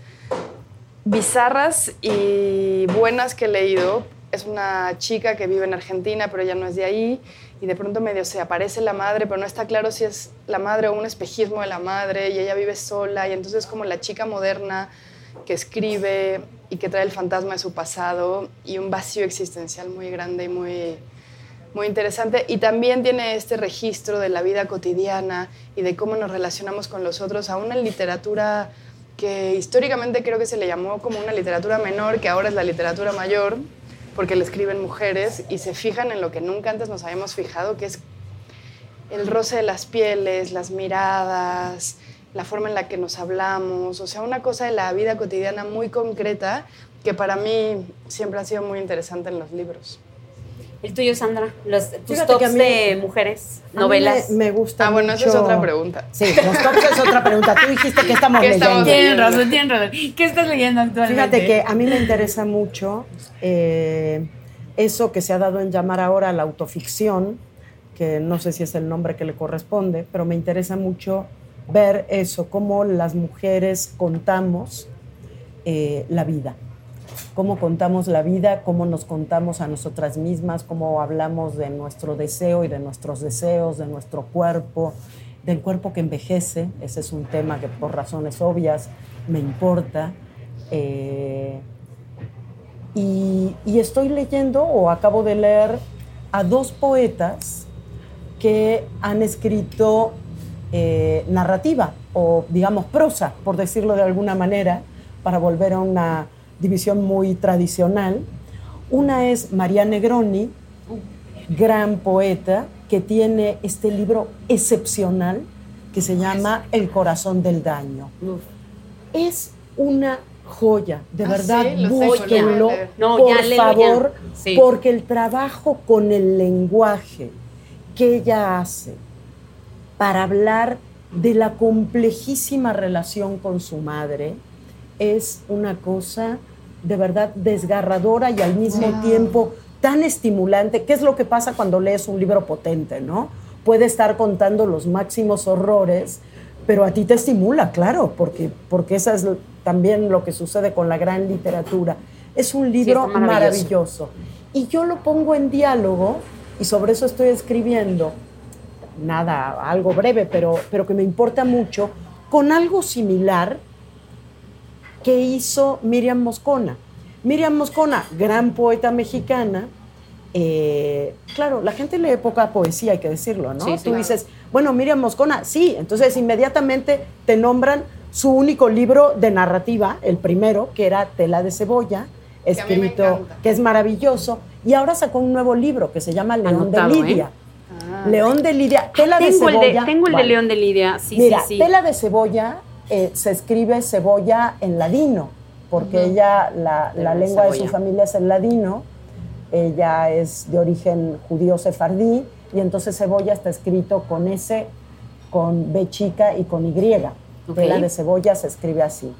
bizarras y buenas que he leído. Es una chica que vive en Argentina, pero ella no es de ahí, y de pronto medio se aparece la madre, pero no está claro si es la madre o un espejismo de la madre, y ella vive sola, y entonces como la chica moderna que escribe y que trae el fantasma de su pasado y un vacío existencial muy grande y muy, muy interesante. Y también tiene este registro de la vida cotidiana y de cómo nos relacionamos con los otros a una literatura que históricamente creo que se le llamó como una literatura menor, que ahora es la literatura mayor, porque le escriben mujeres y se fijan en lo que nunca antes nos habíamos fijado, que es el roce de las pieles, las miradas, la forma en la que nos hablamos, o sea, una cosa de la vida cotidiana muy concreta que para mí siempre ha sido muy interesante en los libros. El tuyo, Sandra, los, tus Fíjate tops mí- de mujeres, novelas. Me, me gusta Ah, bueno, esa es mucho- otra pregunta. Sí, los tops es otra pregunta. Tú dijiste que estamos ¿Qué estamos leyendo. Tienen razón, tienen razón. ¿Qué estás leyendo actualmente? Fíjate que a mí me interesa mucho eh, eso que se ha dado en llamar ahora la autoficción, que no sé si es el nombre que le corresponde, pero me interesa mucho ver eso, cómo las mujeres contamos eh, la vida, cómo contamos la vida, cómo nos contamos a nosotras mismas, cómo hablamos de nuestro deseo y de nuestros deseos, de nuestro cuerpo, del cuerpo que envejece, ese es un tema que por razones obvias me importa. eh, y, estoy leyendo o acabo de leer a dos poetas que han escrito eh, narrativa o digamos prosa, por decirlo de alguna manera, para volver a una división muy tradicional. Una es María Negroni, gran poeta, que tiene este libro excepcional que se llama El corazón del daño. Es una joya, de Ah, verdad, sí, búsquenlo. No, por ya. favor, Sí. porque el trabajo con el lenguaje que ella hace para hablar de la complejísima relación con su madre es una cosa de verdad desgarradora y al mismo Wow. tiempo tan estimulante. ¿Qué es lo que pasa cuando lees un libro potente, no? Puede estar contando los máximos horrores, pero a ti te estimula, claro, porque, porque eso es también lo que sucede con la gran literatura. Es un libro maravilloso. maravilloso. Y yo lo pongo en diálogo y sobre eso estoy escribiendo, nada, algo breve, pero, pero que me importa mucho, con algo similar que hizo Miriam Moscona. Miriam Moscona, gran poeta mexicana, eh, claro, la gente lee poca poesía, hay que decirlo, ¿no? Sí, Tú claro. dices, bueno, Miriam Moscona, sí, entonces inmediatamente te nombran su único libro de narrativa, el primero, que era Tela de Cebolla, escrito, que es maravilloso, y ahora sacó un nuevo libro que se llama León Anotado, de ¿eh? Lidia. Ah. León de Lidia, Tela de Tengo el Cebolla. de, tengo el de. León de Lidia, sí, Mira, sí, sí. tela de cebolla eh, se escribe cebolla en ladino, porque ella, la, la lengua de su familia es el ladino, ella es de origen judío sefardí, y entonces cebolla está escrito con S, con B chica y con Y. Ok. Tela de cebolla se escribe así.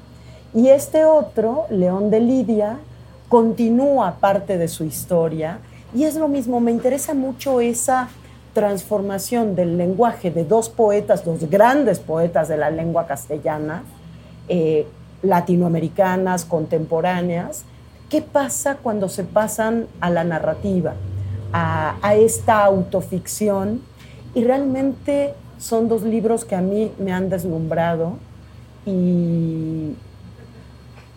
Y este otro, León de Lidia, continúa parte de su historia y es lo mismo, me interesa mucho esa transformación del lenguaje de dos poetas, dos grandes poetas de la lengua castellana, eh, latinoamericanas, contemporáneas. ¿Qué pasa cuando se pasan a la narrativa, a, a esta autoficción? Y realmente son dos libros que a mí me han deslumbrado y,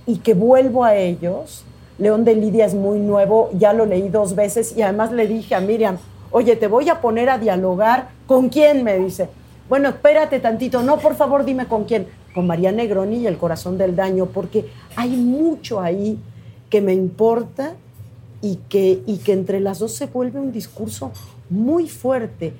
y que vuelvo a ellos. León de Lidia es muy nuevo, ya lo leí dos veces y además le dije a Miriam, oye, te voy a poner a dialogar. ¿Con quién? Me dice. Bueno, espérate tantito. No, por favor, dime con quién. Con María Negroni y El Corazón del Daño, porque hay mucho ahí que me importa y que, y que entre las dos se vuelve un discurso muy fuerte.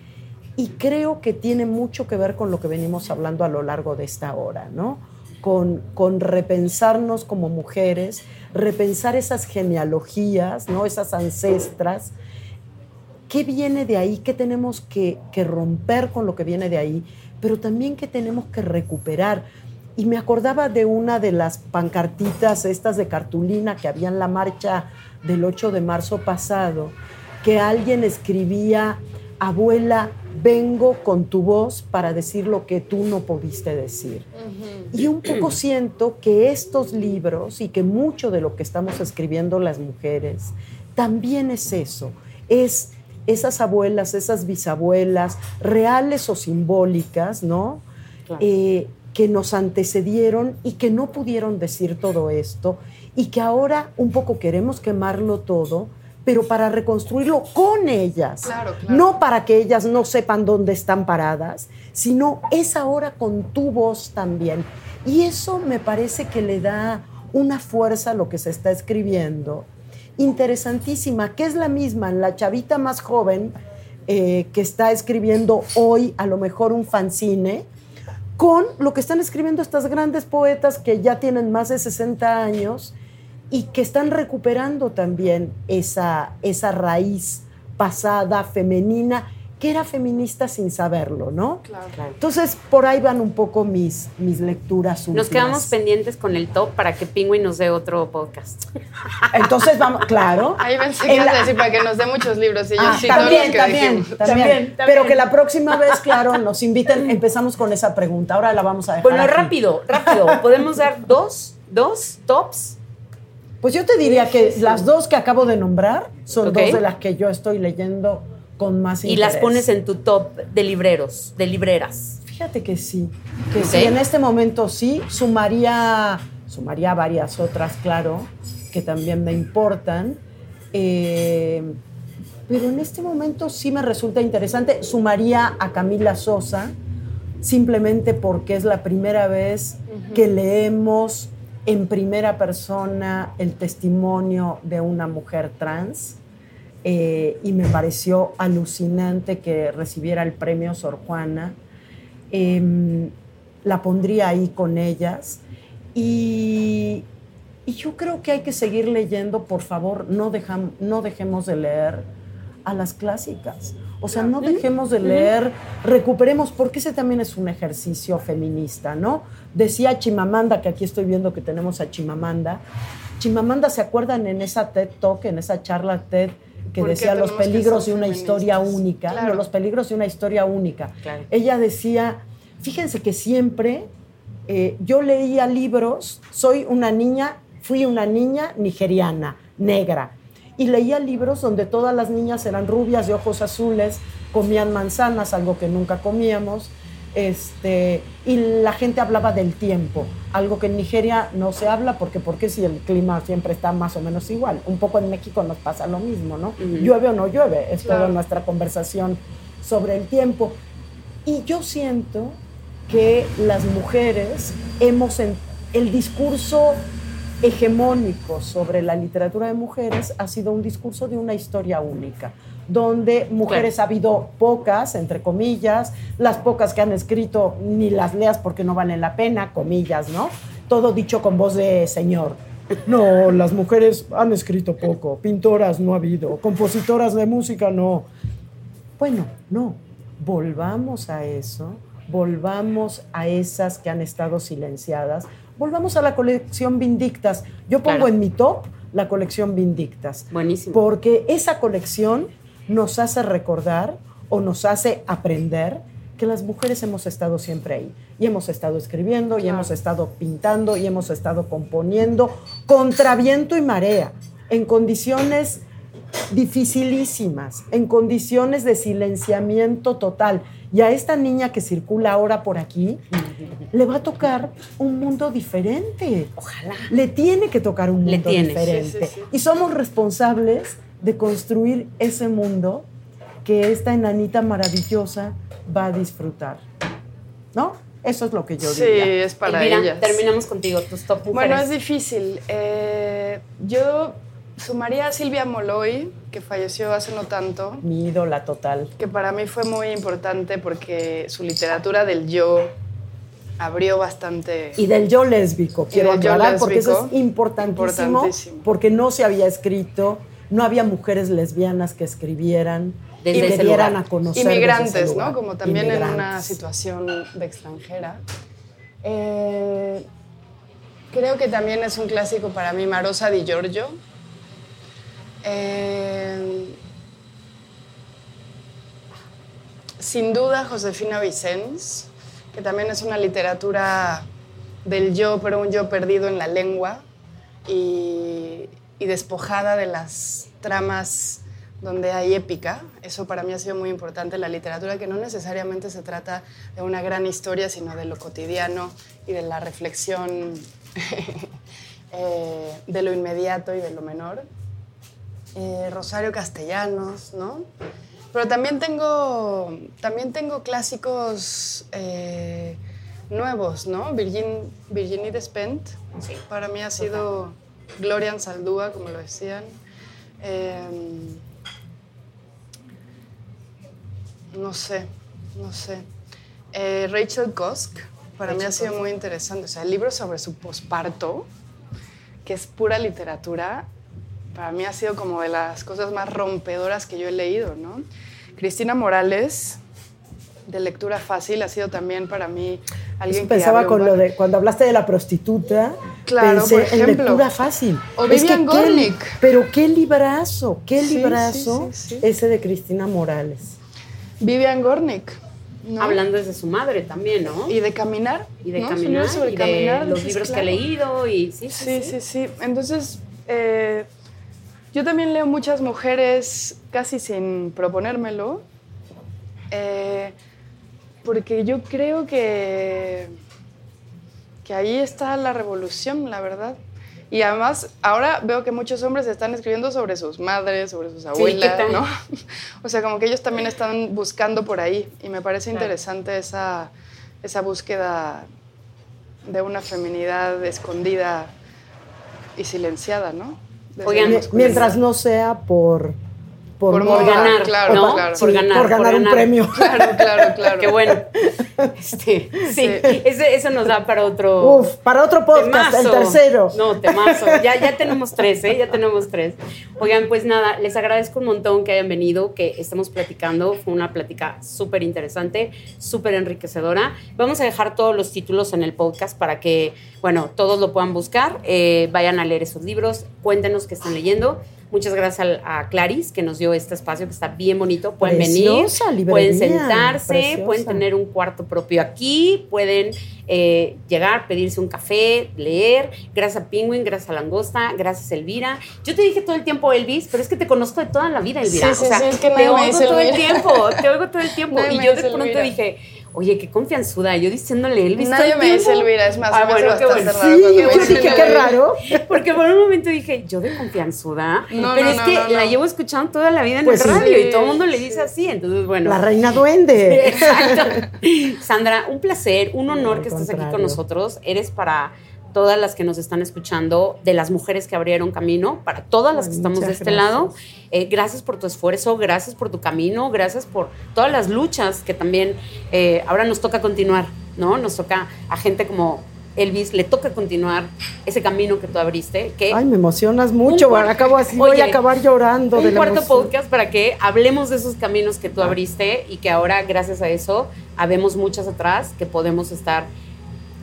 Y creo que tiene mucho que ver con lo que venimos hablando a lo largo de esta hora, ¿no? Con, con repensarnos como mujeres, repensar esas genealogías, ¿no? Esas ancestras. ¿Qué viene de ahí? ¿Qué tenemos que, que romper con lo que viene de ahí? Pero también que tenemos que recuperar. Y me acordaba de una de las pancartitas, estas de cartulina que había en la marcha del 8 de marzo pasado, que alguien escribía, abuela, vengo con tu voz para decir lo que tú no pudiste decir. Y un poco siento que estos libros y que mucho de lo que estamos escribiendo las mujeres también es eso, es esas abuelas, esas bisabuelas, reales o simbólicas, ¿no? Claro. Eh, que nos antecedieron y que no pudieron decir todo esto y que ahora un poco queremos quemarlo todo, pero para reconstruirlo con ellas. Claro, claro. No para que ellas no sepan dónde están paradas, sino es ahora con tu voz también. Y eso me parece que le da una fuerza a lo que se está escribiendo interesantísima, que es la misma la chavita más joven eh, que está escribiendo hoy a lo mejor un fanzine, con lo que están escribiendo estas grandes poetas que ya tienen más de 60 años y que están recuperando también esa, esa raíz pasada femenina, que era feminista sin saberlo, ¿no? Claro. Entonces, por ahí van un poco mis, mis lecturas últimas. Nos quedamos pendientes con el top para que Penguin nos dé otro podcast. Entonces, vamos, claro. Ahí pensé En que la- a decir para que nos dé muchos libros y yo Ah, sí, también, que también, también. Pero que la próxima vez, claro, nos inviten. Empezamos con esa pregunta. Ahora la vamos a dejar. Bueno, aquí. rápido, rápido. ¿Podemos dar dos, dos tops? Pues yo te diría que las dos que acabo de nombrar son dos de las que yo estoy leyendo con más Y las pones en tu top de libreros, de libreras. Fíjate que sí, que Ok. sí, en este momento sí, sumaría, sumaría varias otras, claro, que también me importan, eh, pero en este momento sí me resulta interesante, sumaría a Camila Sosa, simplemente porque es la primera vez que leemos en primera persona el testimonio de una mujer trans. Eh, y me pareció alucinante que recibiera el premio Sor Juana. Em, la pondría ahí con ellas. Y, y yo creo que hay que seguir leyendo, por favor, no, dejam- no dejemos de leer a las clásicas. O sea, no dejemos de leer, recuperemos, porque ese también es un ejercicio feminista, ¿no? Decía Chimamanda, que aquí estoy viendo que tenemos a Chimamanda. Chimamanda, ¿se acuerdan en esa TED Talk, en esa charla TED, que ¿Por qué decía los peligros de una historia única? Claro. No, los peligros de una historia única. Claro. Ella decía, fíjense que siempre eh, yo leía libros, soy una niña, fui una niña nigeriana, negra, y leía libros donde todas las niñas eran rubias de ojos azules, comían manzanas, algo que nunca comíamos, este, y la gente hablaba del tiempo, algo que en Nigeria no se habla porque porque si el clima siempre está más o menos igual. Un poco en México nos pasa lo mismo, ¿no? Llueve o no llueve, es toda Claro. nuestra conversación sobre el tiempo. Y yo siento que las mujeres hemos en- el discurso hegemónico sobre la literatura de mujeres ha sido un discurso de una historia única, donde mujeres ha habido pocas, entre comillas, las pocas que han escrito ni las leas porque no valen la pena, comillas, ¿no? Todo dicho con voz de señor. No, las mujeres han escrito poco, pintoras no ha habido, compositoras de música no. Bueno, no, volvamos a eso, volvamos a esas que han estado silenciadas, volvamos a la colección Vindictas. Yo pongo Claro. en mi top la colección Vindictas, Buenísimo. porque esa colección nos hace recordar o nos hace aprender que las mujeres hemos estado siempre ahí y hemos estado escribiendo y hemos estado pintando y hemos estado componiendo contra viento y marea, en condiciones dificilísimas, en condiciones de silenciamiento total. Y a esta niña que circula ahora por aquí, le va a tocar un mundo diferente. Ojalá. Le tiene que tocar un mundo diferente. Sí, sí, sí. Y somos responsables de construir ese mundo que esta enanita maravillosa va a disfrutar. ¿No? Eso es lo que yo Sí, diría. es para Elvira, ellas. terminamos contigo, tus top mujeres. Bueno, es difícil. Eh, yo sumaría a Silvia Moloy, que falleció hace no tanto, Mi ídola total. que para mí fue muy importante porque su literatura del yo abrió bastante... Y del yo lésbico, quiero aclarar, porque eso es importantísimo, importantísimo. porque no se había escrito, no había mujeres lesbianas que escribieran Desde y que dieran lugar. a conocer. Inmigrantes. ¿no? Como también en una situación de extranjera. Eh, creo que también es un clásico para mí, Marosa Di Giorgio. Eh, sin duda, Josefina Vicens, que también es una literatura del yo, pero un yo perdido en la lengua y, y despojada de las tramas donde hay épica. Eso para mí ha sido muy importante la literatura, que no necesariamente se trata de una gran historia, sino de lo cotidiano y de la reflexión eh, de lo inmediato y de lo menor. Eh, Rosario Castellanos, ¿no? Pero también tengo, también tengo clásicos eh, nuevos, ¿no? Virgin, Virginie Despentes, para mí ha sido Gloria Saldúa, como lo decían. Em, no sé, no sé. Eh, Rachel Kosk, para mí ha sido muy interesante. O sea, el libro sobre su posparto, que es pura literatura, para mí ha sido como de las cosas más rompedoras que yo he leído, ¿no? Cristina Morales, de lectura fácil, ha sido también para mí alguien que Pensaba con lo de cuando hablaste de la prostituta, Claro, pensé por en ejemplo. lectura fácil. O Es Vivian qué- Gornick. pero qué librazo, qué Sí, librazo sí, sí, sí. ese de Cristina Morales. Vivian Gornick. ¿no? Hablando desde su madre también, ¿no? Y de caminar. Y de caminar, sobre y de caminar, los dices, libros que he claro. leído y sí, sí, Sí, sí, sí. Entonces, eh, yo también leo muchas mujeres casi sin proponérmelo, eh, porque yo creo que, que ahí está la revolución, la verdad. Y además, ahora veo que muchos hombres están escribiendo sobre sus madres, sobre sus ¿qué abuelas? ¿no? O sea, como que ellos también están buscando por ahí. Y me parece Claro. interesante esa, esa búsqueda de una feminidad escondida y silenciada, ¿no? Oigan. Mientras no sea por, por, Por moda. moda, ganar, claro, ¿no? claro. Por Sí, ganar, por ganar por un ganar. premio. Claro, claro, claro. Qué bueno. Este, sí, Sí. Ese, eso nos da para otro. Uf, para otro podcast, el tercero. No, temazo. Ya, ya tenemos tres, ¿eh? Ya tenemos tres. Oigan, pues nada, les agradezco un montón que hayan venido, que estemos platicando. Fue una plática súper interesante, súper enriquecedora. Vamos a dejar todos los títulos en el podcast para que, bueno, todos lo puedan buscar. eh, vayan a leer esos libros, cuéntenos qué están leyendo. Muchas gracias al- a, Claris que nos dio este espacio que está bien bonito. Pueden Preciosa venir, librería, pueden sentarse, preciosa. pueden tener un cuarto propio aquí, pueden eh, llegar, pedirse un café, leer. Gracias a Penguin, gracias a Langosta, gracias a Elvira. Yo te dije todo el tiempo Elvis, pero es que te conozco de toda la vida, Elvira. Sí, sí, o sea, sí, es que te oigo todo el tiempo, te oigo todo el tiempo. Nadie y yo de pronto Elvira. dije, oye, qué confianzuda. Yo diciéndole Elvis Nadie el me dice. Elvira, es más, Ah, bueno, qué bueno. raro Sí, yo dije, qué raro. Porque por un momento dije, yo de confianzuda, No, pero no, es no, que no, la llevo escuchando toda la vida en Pues el sí. radio y todo el mundo le sí. dice así. Entonces, bueno. La reina duende. Exacto. Sandra, un placer, un honor que estés aquí con nosotros. Eres para todas las que nos están escuchando, de las mujeres que abrieron camino, para todas las que Ay, estamos de este gracias. lado. Eh, gracias por tu esfuerzo, gracias por tu camino, gracias por todas las luchas que también eh, ahora nos toca continuar, ¿no? Nos toca a gente como Elvis, le toca continuar ese camino que tú abriste, que Ay, me emocionas mucho. Un cuar- Acabo así, voy Oye, a acabar llorando de un la cuarto emoción. podcast para que hablemos de esos caminos que tú abriste y que ahora, gracias a eso, habemos muchas atrás que podemos estar.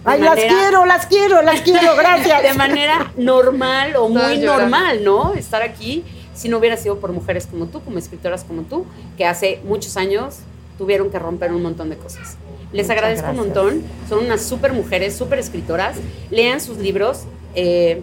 Ay, las quiero, las quiero, las quiero, gracias. De manera normal o muy llorando. normal, ¿no? Estar aquí si no hubiera sido por mujeres como tú, como escritoras como tú, que hace muchos años tuvieron que romper un montón de cosas. Les Muchas agradezco un montón. Son unas súper mujeres, súper escritoras. Lean sus libros. Eh,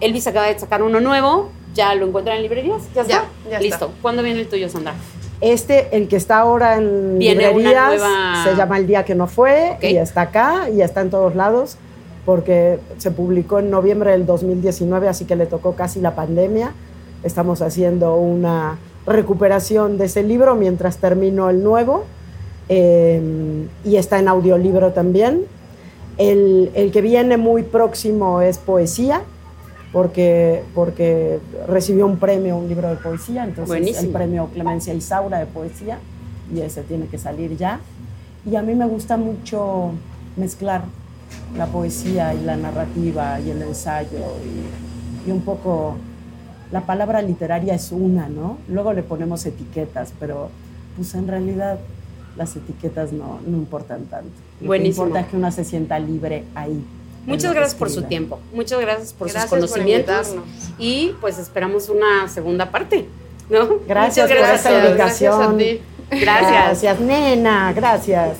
Elvis acaba de sacar uno nuevo. Ya lo encuentran en librerías. Ya está. Ya, ya está. Listo. ¿Cuándo viene el tuyo, Sandra? Este, el que está ahora en Viene librerías, nueva- se llama El Día que no fue y está acá y está en todos lados porque se publicó en noviembre del 2019, así que le tocó casi la pandemia. Estamos haciendo una recuperación de ese libro mientras termino el nuevo eh, y está en audiolibro también. El, el que viene muy próximo es poesía, porque, porque recibió un premio, un libro de poesía, entonces Buenísimo. el premio Clemencia Isaura de poesía, y ese tiene que salir ya. Y a mí me gusta mucho mezclar la poesía y la narrativa y el ensayo y, y un poco la palabra literaria es una, ¿no? Luego le ponemos etiquetas, pero pues en realidad las etiquetas no, no importan tanto. Lo Buenísimo. que importa es que una se sienta libre ahí. Muchas gracias por su tiempo. Muchas gracias por Gracias sus conocimientos. y pues esperamos una segunda parte. ¿no? Gracias por gracias. esta Gracias a invitación. ti. Gracias. Gracias, nena. Gracias.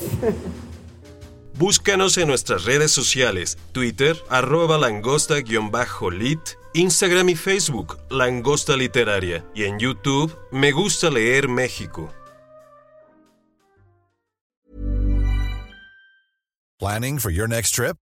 Búscanos en nuestras redes sociales, Twitter, arroba langosta-lit, Instagram y Facebook, Langosta Literaria, y en YouTube, Me Gusta Leer México. Planning for your next trip?